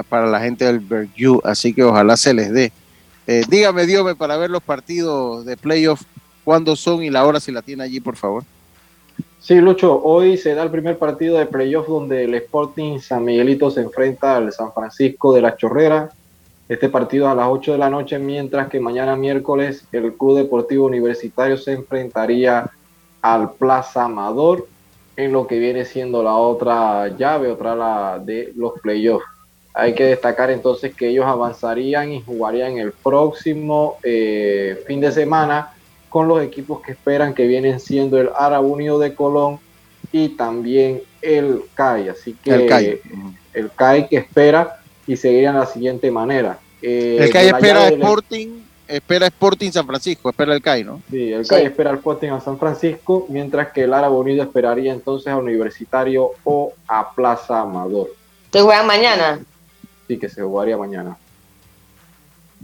para la gente del Berg-U, así que ojalá se les dé. Eh, dígame, Dios, para ver los partidos de playoff, cuándo son y la hora si la tiene allí, por favor. Sí, Lucho, hoy se da el primer partido de playoff donde el Sporting San Miguelito se enfrenta al San Francisco de la Chorrera. Este partido a las 8 de la noche, mientras que mañana miércoles el Club Deportivo Universitario se enfrentaría al Plaza Amador en lo que viene siendo la otra llave, otra de los playoffs. Hay que destacar entonces que ellos avanzarían y jugarían el próximo eh, fin de semana con los equipos que esperan que vienen siendo el Árabe Unido de Colón y también el CAI. Así que El CAI. el CAI que espera y seguirían de la siguiente manera. Eh, El CAI espera Sporting, espera Sporting San Francisco, espera el CAI, ¿no? Sí, el Sí. CAI espera al Sporting a San Francisco, mientras que el Árabe Unido esperaría entonces a Universitario o a Plaza Amador. ¿te juegan mañana? Sí, que se jugaría mañana.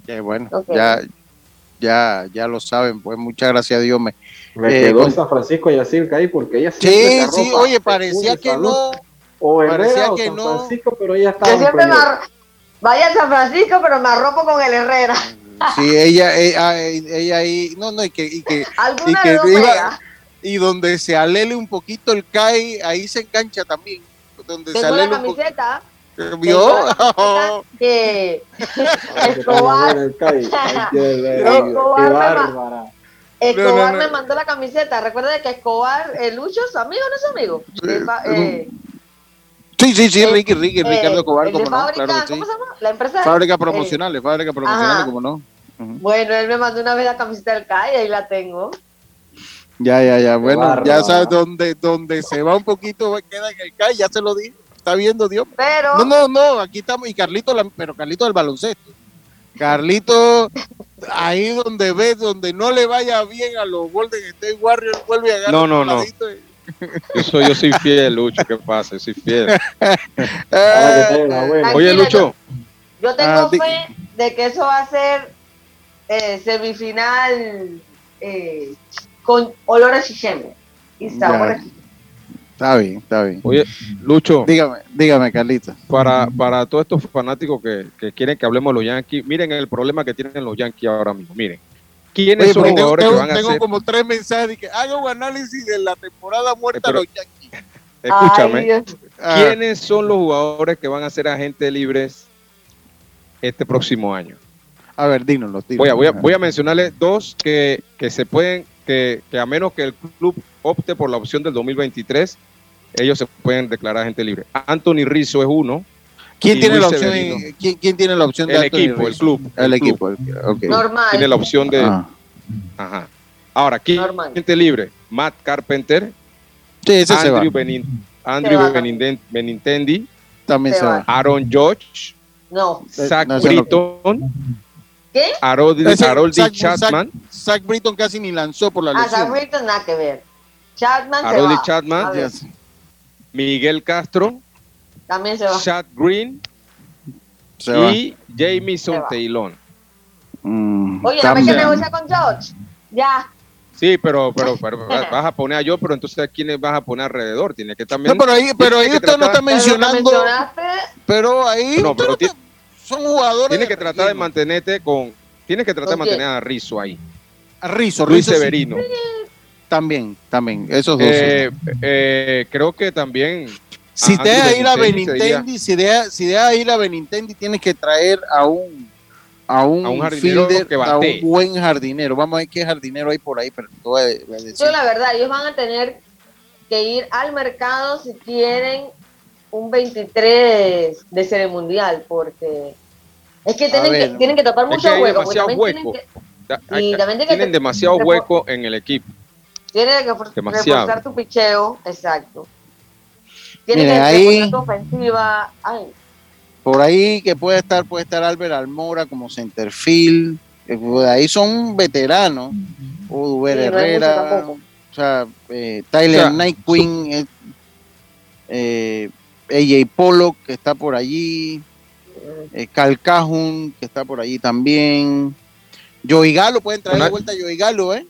Qué bueno, ya, ya, ya lo saben, pues muchas gracias a Dios. Me... Me Eh, quedó con- en San Francisco y así el CAI porque ella siempre Sí, se sí, oye, parecía que salud. no, O Herrera parecía o que San no. Francisco, pero ella estaba Yo siempre vaya a San Francisco, pero me arropo con el Herrera. sí, ella, ella, ella ahí, no, no, y que, y que, y que iba- y donde se alele un poquito el CAI, ahí se engancha también, donde se Tengo alele la camiseta Ay, que Escobar, Escobar me ma- bárbara. Escobar No, no, no. me mandó la camiseta. Recuerda que Escobar, el Lucho, su amigo, no es amigo. Eh, eh, Sí, sí, sí, Eh, Ricky, Ricky, eh, Ricardo Cobar, el de como no, fábrica, claro que sí. ¿cómo se llama? La empresa. Fábrica eh, promocionales, fábrica promocionales, como no. Ujú. bueno, él me mandó una vez la camiseta del CAI, ahí la tengo. Ya, ya, ya. Bueno, ya bárbaro. sabes dónde, dónde se va un poquito, queda en el CAI, ya se lo dije. Está viendo Dios. Pero No, no, no, aquí estamos. Y Carlito, la- pero Carlito del baloncesto. Carlito, ahí donde ves, donde no le vaya bien a los Golden State Warriors, vuelve a agarrar No, no, no. y- Yo soy, yo soy fiel, Lucho, ¿qué pasa? Yo soy fiel. Oye, Lucho, yo tengo Ah, fe de que eso va a ser eh, semifinal eh, con olores Shishem y sabores. Está bien, está bien. oye, Lucho, Dígame, dígame, Carlito. para, para todos estos fanáticos que, que quieren que hablemos de los Yankees, miren el problema que tienen los Yankees ahora mismo. Miren, ¿quiénes Oye, son los tengo, jugadores tengo- que van a tengo hacer? como tres mensajes de que haga un análisis de la temporada muerta Pero- de los Yankees. Escúchame, Ay. Ah, ¿quiénes son los jugadores que van a ser agentes libres este próximo año? a ver, dínoslo. dínoslo. Voy a, voy a, voy a mencionarles dos que, que se pueden, que, que a menos que el club opte por la opción del 2023, ellos se pueden declarar gente libre. Anthony Rizzo es uno. ¿Quién tiene, la opción. ¿quién, quién tiene la opción de El Anthony equipo, el Rizzo? club. El, el equipo. club. ok. Normal. Tiene la opción de. Ah. Ajá. Ahora, ¿quién Normal. gente libre? Matt Carpenter, Sí, ese se va. Andrew, Benin- Andrew va. Beninden- Benintendi, También Se se va. Aaron George, No. Zach no. Britton, ¿Qué? Harold, Ese- Harold Zach- Chapman, Zach Britton casi ni lanzó por la Ah, Sam lesión. Britton nada que ver. Chapman se Harold va. Chapman. A ver, Yes. Miguel Castro, También se va. Chad Green Se va. y Jamison. Taylor. Mm, Oye, dame que negocia con George. Ya. Sí, pero, pero, pero vas a poner a yo, pero entonces a quiénes vas a poner alrededor. Tiene que también. No, pero ahí, pero ahí usted no está mencionando. Pero ahí No, pero no son jugadores. Tienes que tratar de mantenerte con. Tienes que tratar de mantener a Rizzo ahí. A Rizzo, Luis Rizzo sí. También, también. Esos dos. Eh, eh, creo que también. Si te deja ir a Benintendi si deja, si deja ir a Benintendi, tienes que traer a un a un, A un jardinero fielder, que a un buen jardinero. Vamos a ver qué jardinero hay por ahí, pero te voy a- voy a decir. yo la verdad, ellos van a tener que ir al mercado si quieren un 23 de serie mundial, porque es que tienen, ver. que, tienen que tapar Es que mucho hay hueco. porque demasiado tienen hueco. que- Ya, hay- Y también tienen demasiado hueco en el equipo. Tienes que for- Demasiado. reforzar tu picheo, exacto. Tienes que ahí- reforzar tu ofensiva. Ay, Por ahí que puede estar, puede estar Albert Almora como centerfield. Eh, pues, Ahí son veteranos. O Duber Sí, Herrera. o sea, eh, Tyler O sea, Nightwing. eh, eh, AJ Pollock que está por allí. eh, Cal Cajun, que está por allí también. Joey Galo, pueden traer de vuelta a Joey Galo, ¿eh?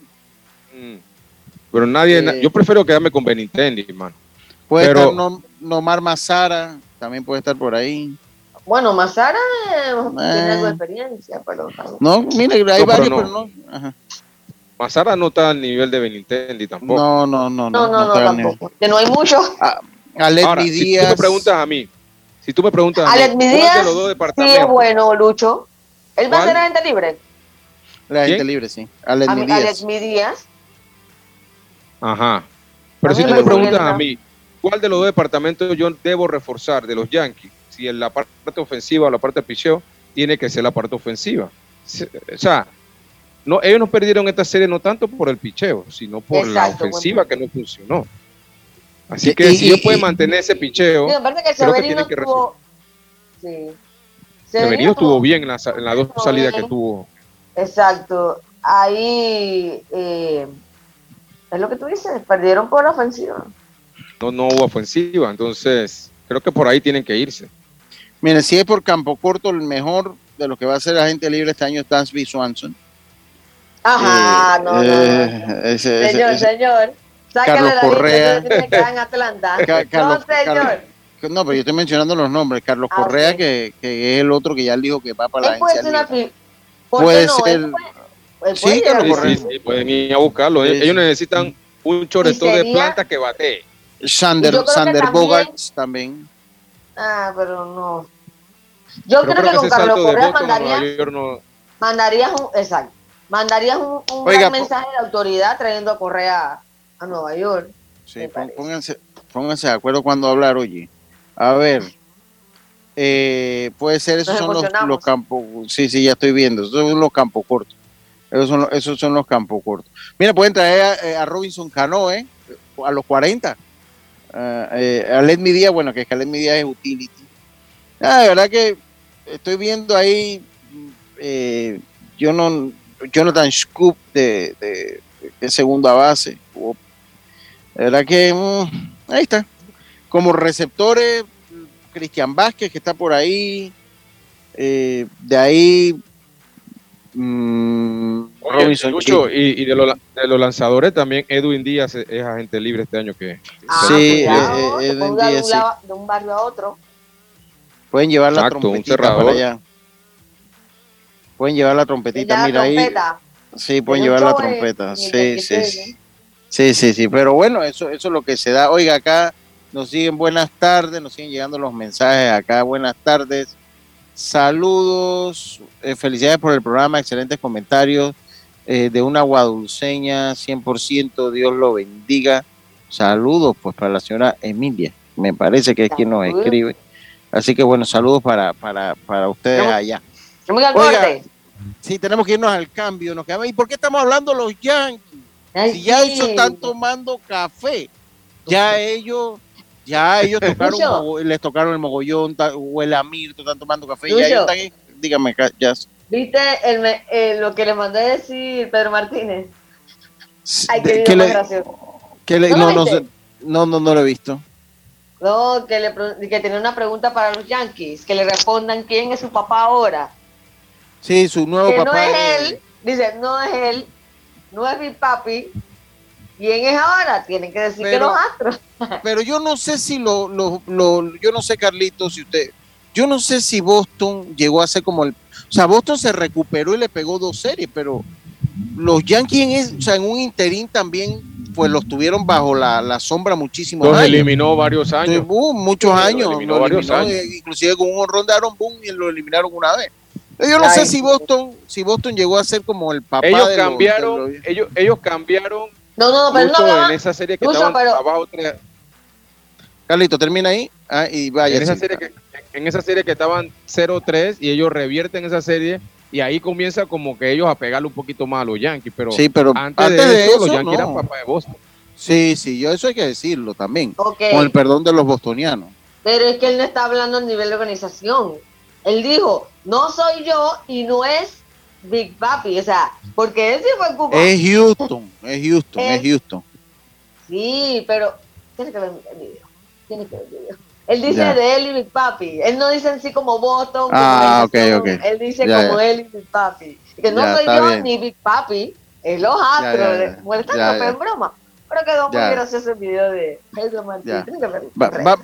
Mm. Pero nadie. Eh, yo prefiero quedarme con Benintendi, hermano. Puede Pero- estar Nom- Nomar Mazara, también puede estar por ahí. Bueno, Mazara eh, tiene algo de experiencia, pero No, mire, hay No, pero varios, no. pero no. Ajá. Mazara no está al nivel de Benintendi tampoco. No, no, no, no, no, no, tampoco. Que no hay mucho. Alet Ahora, Mi si tú me preguntas a mí, si tú me preguntas a mí, Alex ¿cuál Díaz de los dos sí departamentos? es bueno, Lucho. Él va a ser agente libre. La gente libre, sí. Alet A Mi mí, Díaz. Alex Mi Díaz. Ajá. Pero si tú me preguntas a mí, ¿cuál de los dos departamentos yo debo reforzar de los Yankees? Si en la parte ofensiva o la parte de picheo, tiene que ser la parte ofensiva. O sea, no, ellos no perdieron esta serie no tanto por el picheo, sino por la Exacto, ofensiva que no funcionó. Así que y- si ellos y- pueden y- mantener ese picheo, que creo que Severino tienen que estuvo. Sí. Severino estuvo bien en, la en las dos salidas que tuvo. Exacto. Ahí. eh, es lo que tú dices, perdieron por la ofensiva. No, no hubo ofensiva, entonces creo que por ahí tienen que irse. Mire, si es por campo corto, el mejor de lo que va a ser agente libre este año es Dansby Swanson. Ajá, Eh, no, no, no. eh, ese- ese- Señor, ese- señor. Carlos la Correa. que en Atlanta. Carlos- no, señor. Carlos- No, pero yo estoy mencionando los nombres. Carlos Ah, Correa, que, que es el otro que ya dijo que va para la Él puede agencia ser una libre. fi- ¿Por qué Puede no? ser- puede- él Sí, pueden ir a buscarlo. Sí, Ellos necesitan un choretón de planta que batee. Sander, Sander también- Bogarts también. Ah, pero no. Yo Pero creo, que con Carlos Correa mandarías, no, mandarías un, exacto, mandarías un, un Oiga, gran po- mensaje de autoridad trayendo a Correa a Nueva York. Sí, pónganse, pónganse de acuerdo cuando hablar, oye. A ver, eh, puede ser, esos Nos son los, los campos, sí, sí, ya estoy viendo, esos son los campos cortos. Esos son, los- esos son los campos cortos. Mira, pueden traer a, eh, Robinson Cano, ¿eh? A los 40. Ah, eh, a Let Mi Díaz, bueno, que es que Let Mi Díaz es utility. Ah, de verdad que estoy viendo ahí, eh, no, Jonathan Scoop de, de, segunda base. De verdad que mm, ahí está. Como receptores, Cristian Vázquez, que está por ahí. Eh, de ahí. mm, Oye, Robinson Lucho, y, y de, los, de los lanzadores también Edwin Díaz es, es agente libre este año que Ah, Sí, cuidado, eh, eh, mudar de, un sí. lado- de un barrio a otro. Pueden llevar la Exacto, un trompetita cerrador. para allá. Pueden llevar la trompetita, mira ahí. Sí, pueden llevar la trompeta. Sí, sí, sí. Sí, sí, sí. Pero bueno, eso, eso es lo que se da. Oiga, acá nos siguen buenas tardes, nos siguen llegando los mensajes acá. Buenas tardes. Saludos. eh, felicidades por el programa. Excelentes comentarios. Eh, de una guadulceña, 100%. Dios lo bendiga. Saludos pues para la señora Emilia. Me parece que es quien nos escribe. Así que bueno, saludos para, para, para ustedes allá. Oiga. Sí, tenemos que irnos al cambio. Nos quedamos. ¿Y por qué estamos hablando los Yankees? Ay, Si ya sí. ellos están tomando café, ya ellos, ya ellos tocaron, les tocaron el mogollón, o el amirto, están tomando café, ya ellos están, dígame, ya. ¿Viste el me- eh, lo que le mandé a decir Pedro Martínez? Ay, qué que le- que le- ¿No no, no, no, no, no lo he visto. No, que, le, que tenía una pregunta para los Yankees, que le respondan quién es su papá ahora. Sí, su nuevo que no papá. es es- él, dice, no es él, no es mi papi. ¿Quién es ahora? Tienen que decir que los astros. Pero yo no sé si lo, lo, lo- yo no sé, Carlitos, si usted, yo no sé si Boston llegó a ser como el, o sea, Boston se recuperó y le pegó dos series, pero los Yankees en, o sea, en un interín también, pues los tuvieron bajo la, la sombra muchísimos Los años. eliminó varios años. Uh, muchos años, eliminó varios eliminó, años. inclusive con un honrón de Aaron Boone y lo eliminaron una vez. Yo no sé si Boston, si Boston llegó a ser como el papá Ellos de los- cambiaron, de los- ellos, ellos cambiaron No, no, pero no en esa serie que Lucho, estaban pero- abajo tres- Carlito, termina ahí ah, y vaya. en esa sí. serie que en esa serie que estaban 0-3 y ellos revierten esa serie y ahí comienza como que ellos a pegarle un poquito más a los Yankees, pero, Sí, pero antes, antes de, de eso, eso, los Yankees no. eran papá de Boston. Sí, sí, yo eso hay que decirlo también. Con el perdón de los bostonianos. pero es que él no está hablando a nivel de organización. Él dijo, no soy yo y no es Big Papi, o sea, porque él sí fue Cuba. Es Houston, es Houston, es Houston. Sí, pero tiene que ver el video. Tiene que ver el video. Él dice Ya. de él y Big Papi. Él no dice así como Boston. como Ah, organización. ok, ok. Él dice Ya, como ya. él y Big Papi. Que no Ya, soy yo bien. ni Big Papi. Es los astros. Molestando, pero en broma. Pero quedó muy gracioso el video de. Va- va-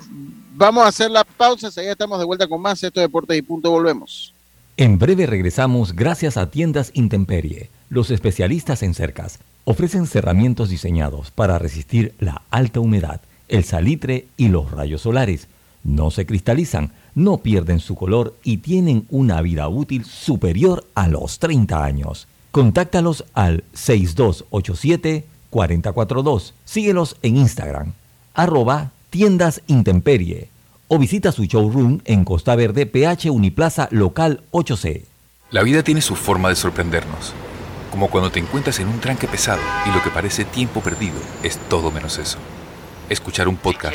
vamos a hacer la pausa, ya estamos de vuelta con más. Esto es Deportes y Punto, volvemos. En breve regresamos gracias a Tiendas Intemperie. Los especialistas en cercas ofrecen cerramientos diseñados para resistir la alta humedad, el salitre y los rayos solares. No se cristalizan, no pierden su color y tienen una vida útil superior a los 30 años. Contáctalos al 6287-4042. Síguelos en Instagram, arroba tiendas intemperie o visita su showroom en Costa Verde, PH Uniplaza Local 8C. La vida tiene su forma de sorprendernos, como cuando te encuentras en un tranque pesado y lo que parece tiempo perdido es todo menos eso. Escuchar un podcast,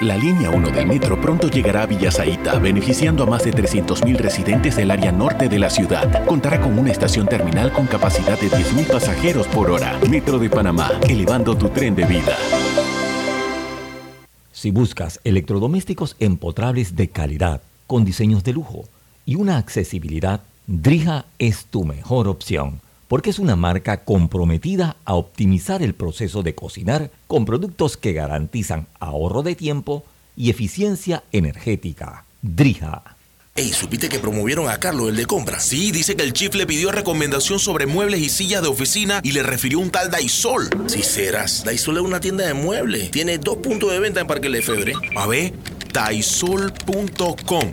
La línea 1 del metro pronto llegará a Villasaita, beneficiando a más de 300.000 residentes del área norte de la ciudad. Contará con una estación terminal con capacidad de 10.000 pasajeros por hora. Metro de Panamá, elevando tu tren de vida. Si buscas electrodomésticos empotrables de calidad, con diseños de lujo y una accesibilidad, Drija es tu mejor opción, porque es una marca comprometida a optimizar el proceso de cocinar con productos que garantizan ahorro de tiempo y eficiencia energética. Drija. Ey, ¿supiste que promovieron a Carlos, el de compra? Sí, dice que el chief le pidió recomendación sobre muebles y sillas de oficina y le refirió un tal Daisol. Si serás, Daisol es una tienda de muebles. Tiene dos puntos de venta en Parque Lefebvre. A ver, daisol.com.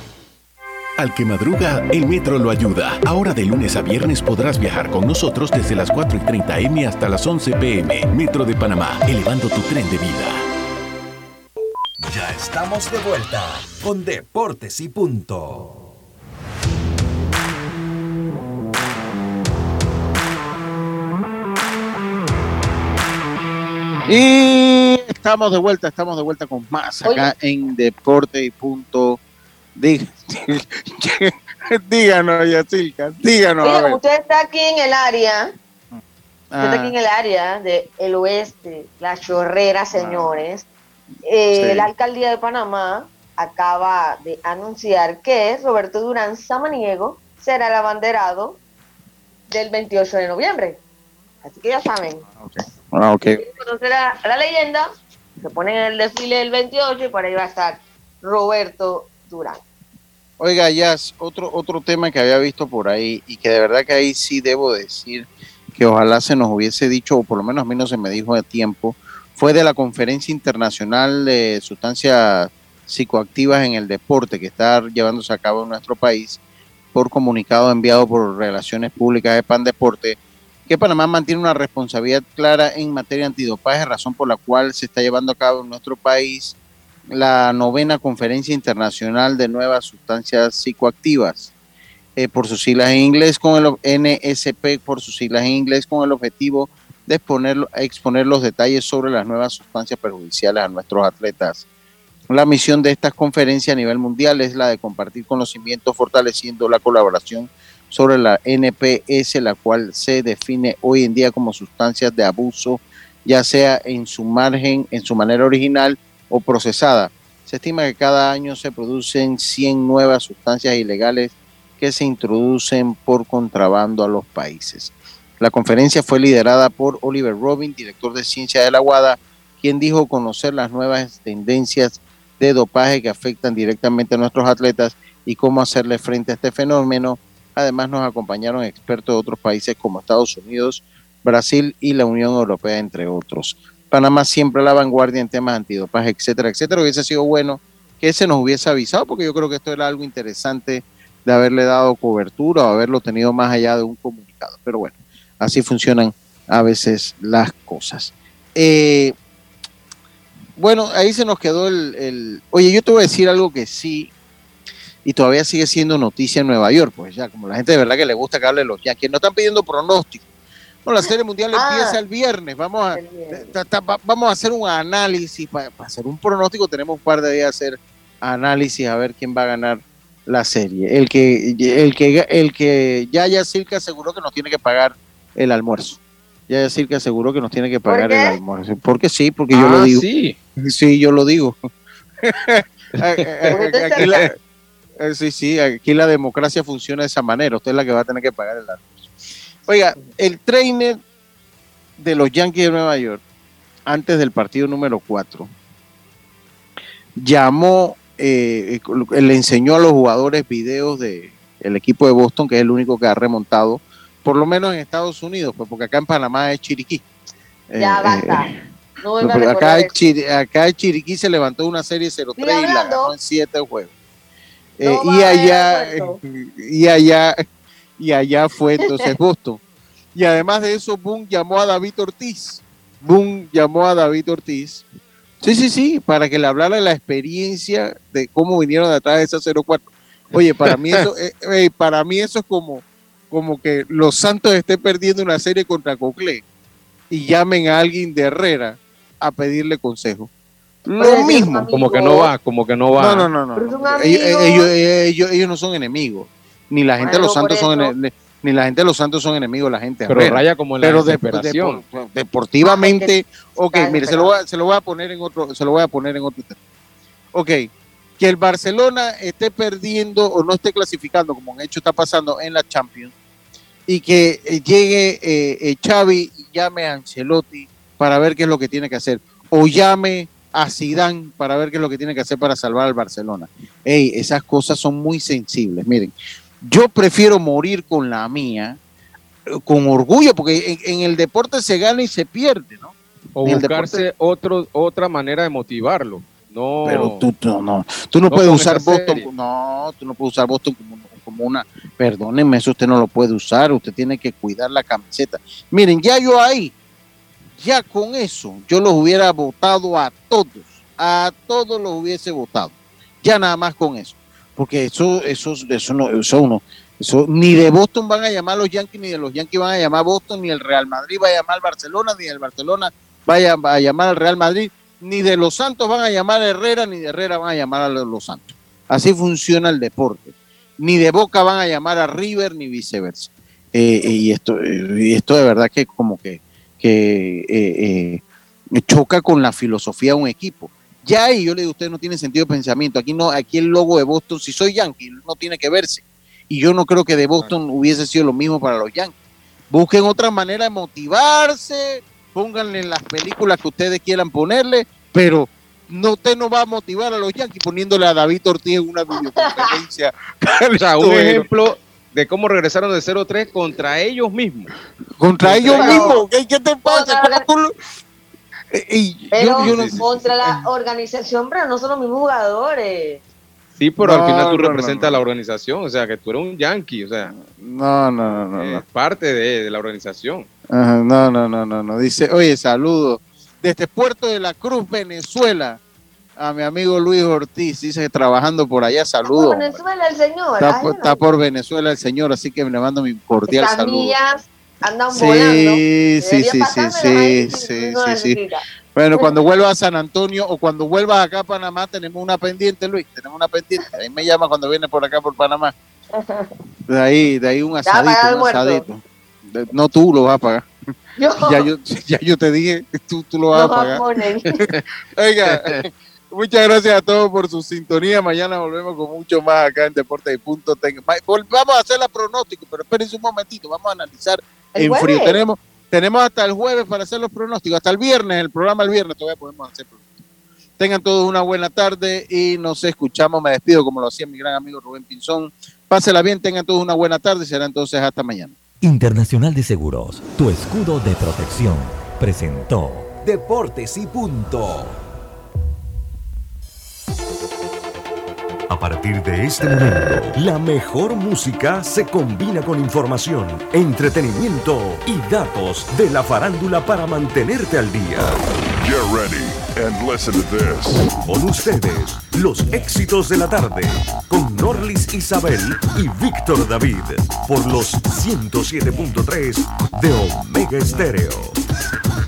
Al que madruga, el metro lo ayuda. Ahora de lunes a viernes podrás viajar con nosotros desde las 4 y 30 M hasta las 11 PM. Metro de Panamá, elevando tu tren de vida. Ya estamos de vuelta con Deportes y Punto. Y estamos de vuelta, estamos de vuelta con más acá en Deporte y Punto. Dí- Díganos, Yacilca, díganos. a ver. usted está aquí en el área, Yo estoy aquí en el área del oeste, la chorrera, señores. Eh, Sí. La alcaldía de Panamá acaba de anunciar que Roberto Durán Samaniego será el abanderado del 28 de noviembre. Así que ya saben, Ah, ok. conocer a, a la leyenda, se ponen en el desfile del 28 y por ahí va a estar Roberto Oiga, Jazz, otro, otro tema que había visto por ahí y que de verdad que ahí sí debo decir que ojalá se nos hubiese dicho, o por lo menos a mí no se me dijo a tiempo, fue de la Conferencia Internacional de Sustancias Psicoactivas en el Deporte que está llevándose a cabo en nuestro país por comunicado enviado por Relaciones Públicas de PAN Deporte, que Panamá mantiene una responsabilidad clara en materia antidopaje, razón por la cual se está llevando a cabo en nuestro país la novena Conferencia Internacional de Nuevas Sustancias Psicoactivas, eh, por sus siglas en inglés, con el NSP, por sus siglas en inglés, con el objetivo de exponer, exponer los detalles sobre las nuevas sustancias perjudiciales a nuestros atletas. La misión de estas conferencias a nivel mundial es la de compartir conocimientos fortaleciendo la colaboración sobre la NPS, la cual se define hoy en día como sustancias de abuso, ya sea en su margen, en su manera original o procesada. Se estima que cada año se producen 100 nuevas sustancias ilegales que se introducen por contrabando a los países. La conferencia fue liderada por Oliver Robin, director de ciencia de la UADA, quien dijo conocer las nuevas tendencias de dopaje que afectan directamente a nuestros atletas y cómo hacerle frente a este fenómeno. Además nos acompañaron expertos de otros países como Estados Unidos, Brasil y la Unión Europea, entre otros. Panamá siempre a la vanguardia en temas antidopaje, etcétera, etcétera. Hubiese sido bueno que se nos hubiese avisado, porque yo creo que esto era algo interesante de haberle dado cobertura o haberlo tenido más allá de un comunicado. Pero bueno, así funcionan a veces las cosas. Eh, bueno, ahí se nos quedó el, Oye, yo te voy a decir algo que sí, y todavía sigue siendo noticia en Nueva York, pues ya, como la gente de verdad que le gusta que hable los Yankees, no están pidiendo pronóstico. No, la serie mundial Ah. empieza el viernes, vamos a, ta- ta- va- vamos a hacer un análisis, para hacer un pronóstico, tenemos un par de días a hacer análisis a ver quién va a ganar la serie. El que, el que, el que Yaya Silca aseguró que nos tiene que pagar el almuerzo. Yaya Silca aseguró que nos tiene que pagar el almuerzo. Porque sí, porque yo lo Ah, digo. sí. Sí, yo lo digo. aquí la, eh, sí, sí, aquí la democracia funciona de esa manera. Usted es la que va a tener que pagar el almuerzo. Oiga, el trainer de los Yankees de Nueva York, antes del partido número 4, llamó, eh, eh, le enseñó a los jugadores videos del equipo de Boston, que es el único que ha remontado, por lo menos en Estados Unidos, pues porque acá en Panamá es Chiriquí. Ya Eh, basta. eh, No venga a acá, eso. en Chiri- acá en Chiriquí se levantó una serie 0-3 y la ganó en 7 juegos. Eh, No va y allá, y allá, y allá fue entonces Boston. Y además de eso, Boone llamó a David Ortiz. Boone llamó a David Ortiz. Sí, sí, sí, para que le hablara de la experiencia de cómo vinieron de atrás de esa 0-4. Oye, para mí eso, eh, eh, para mí eso es como, como que los Santos estén perdiendo una serie contra Coclé y llamen a alguien de Herrera a pedirle consejo. Lo mismo. Como que no va, como que no va. No, no, no, no. Ellos, ellos- ellos no son enemigos. Ni la gente de los Santos son eso. ene- ni la gente de los Santos son enemigos, la gente Pero raya como en la Pero de- desesperación. de- deportivamente, ok, mire, se lo, voy a, se lo voy a poner en otro, se lo voy a poner en otro tema. Ok, que el Barcelona esté perdiendo o no esté clasificando, como en hecho está pasando en la Champions, y que eh, llegue eh, eh, Xavi y llame a Ancelotti para ver qué es lo que tiene que hacer, o llame a Zidane para ver qué es lo que tiene que hacer para salvar al Barcelona. Ey, esas cosas son muy sensibles. Miren, yo prefiero morir con la mía, eh, con orgullo, porque en, en el deporte se gana y se pierde, ¿no? O en buscarse otro, otra manera de motivarlo. No. Pero tú, tú no, tú no, No puedes usar Boston, serie. no, tú no puedes usar Boston como, como una, perdónenme, eso usted no lo puede usar, usted tiene que cuidar la camiseta. Miren, ya yo ahí, ya con eso, yo los hubiera votado a todos, a todos los hubiese votado, ya nada más con eso, porque eso, eso, eso no, eso no, eso ni de Boston van a llamar los Yankees, ni de los Yankees van a llamar a Boston, ni el Real Madrid va a llamar al Barcelona, ni el Barcelona vaya a llamar al Real Madrid, ni de los Santos van a llamar a Herrera, ni de Herrera van a llamar a los Santos. Así funciona el deporte. Ni de Boca van a llamar a River, ni viceversa. eh, y, esto, y esto de verdad que como que, que eh, eh, choca con la filosofía de un equipo. Ya ahí yo le digo, usted no tiene sentido de pensamiento. Aquí no, aquí el logo de Boston, si soy Yankee, no tiene que verse. Y yo no creo que de Boston hubiese sido lo mismo para los Yankees. Busquen otra manera de motivarse, pónganle las películas que ustedes quieran ponerle, pero no usted no va a motivar a los Yankees poniéndole a David Ortiz en una videoconferencia. o sea, un ejemplo de cómo regresaron de 0-3 contra ellos mismos. Contra ellos mismos. ¿Qué, qué te pasa? Pero yo, no, contra la organización, pero no son los mismos jugadores. Sí, pero al final tú representas a la organización, o sea, que tú eres un yankee, o sea. No, no, no, no. Es parte de, de la organización. no, no, no, no, no. Dice, oye, saludo desde Puerto de la Cruz, Venezuela, a mi amigo Luis Ortiz, dice trabajando por allá, saludos. Por Venezuela el señor. Está, por Venezuela el señor, así que le mando mi cordial saludo. Andan sí, volando. Sí, sí, sí, sí, sí, sí, sí. Bueno, cuando vuelva a San Antonio o cuando vuelvas acá a Panamá, tenemos una pendiente, Luis, tenemos una pendiente. Ahí me llama cuando viene por acá por Panamá. De ahí, de ahí un asadito, un asadito. No tú lo vas a pagar. Ya, yo, ya yo te dije, tú, tú lo vas a pagar. Oiga, muchas gracias a todos por su sintonía. Mañana volvemos con mucho más acá en Deportes y Punto. Vamos a hacer la pronóstico, pero espérense un momentito. Vamos a analizar en frío. Tenemos, tenemos hasta el jueves para hacer los pronósticos. Hasta el viernes, el programa el viernes todavía podemos hacer pronósticos. Tengan todos una buena tarde y nos escuchamos. Me despido como lo hacía mi gran amigo Rubén Pinzón. Pásela bien, tengan todos una buena tarde y será entonces hasta mañana. Internacional de Seguros, tu escudo de protección, presentó Deportes y Punto. A partir de este momento, la mejor música se combina con información, entretenimiento y datos de la farándula para mantenerte al día. Get ready and listen to this. Con ustedes, los éxitos de la tarde, con Norlis Isabel y Víctor David, por los 107.3 de Omega Estéreo.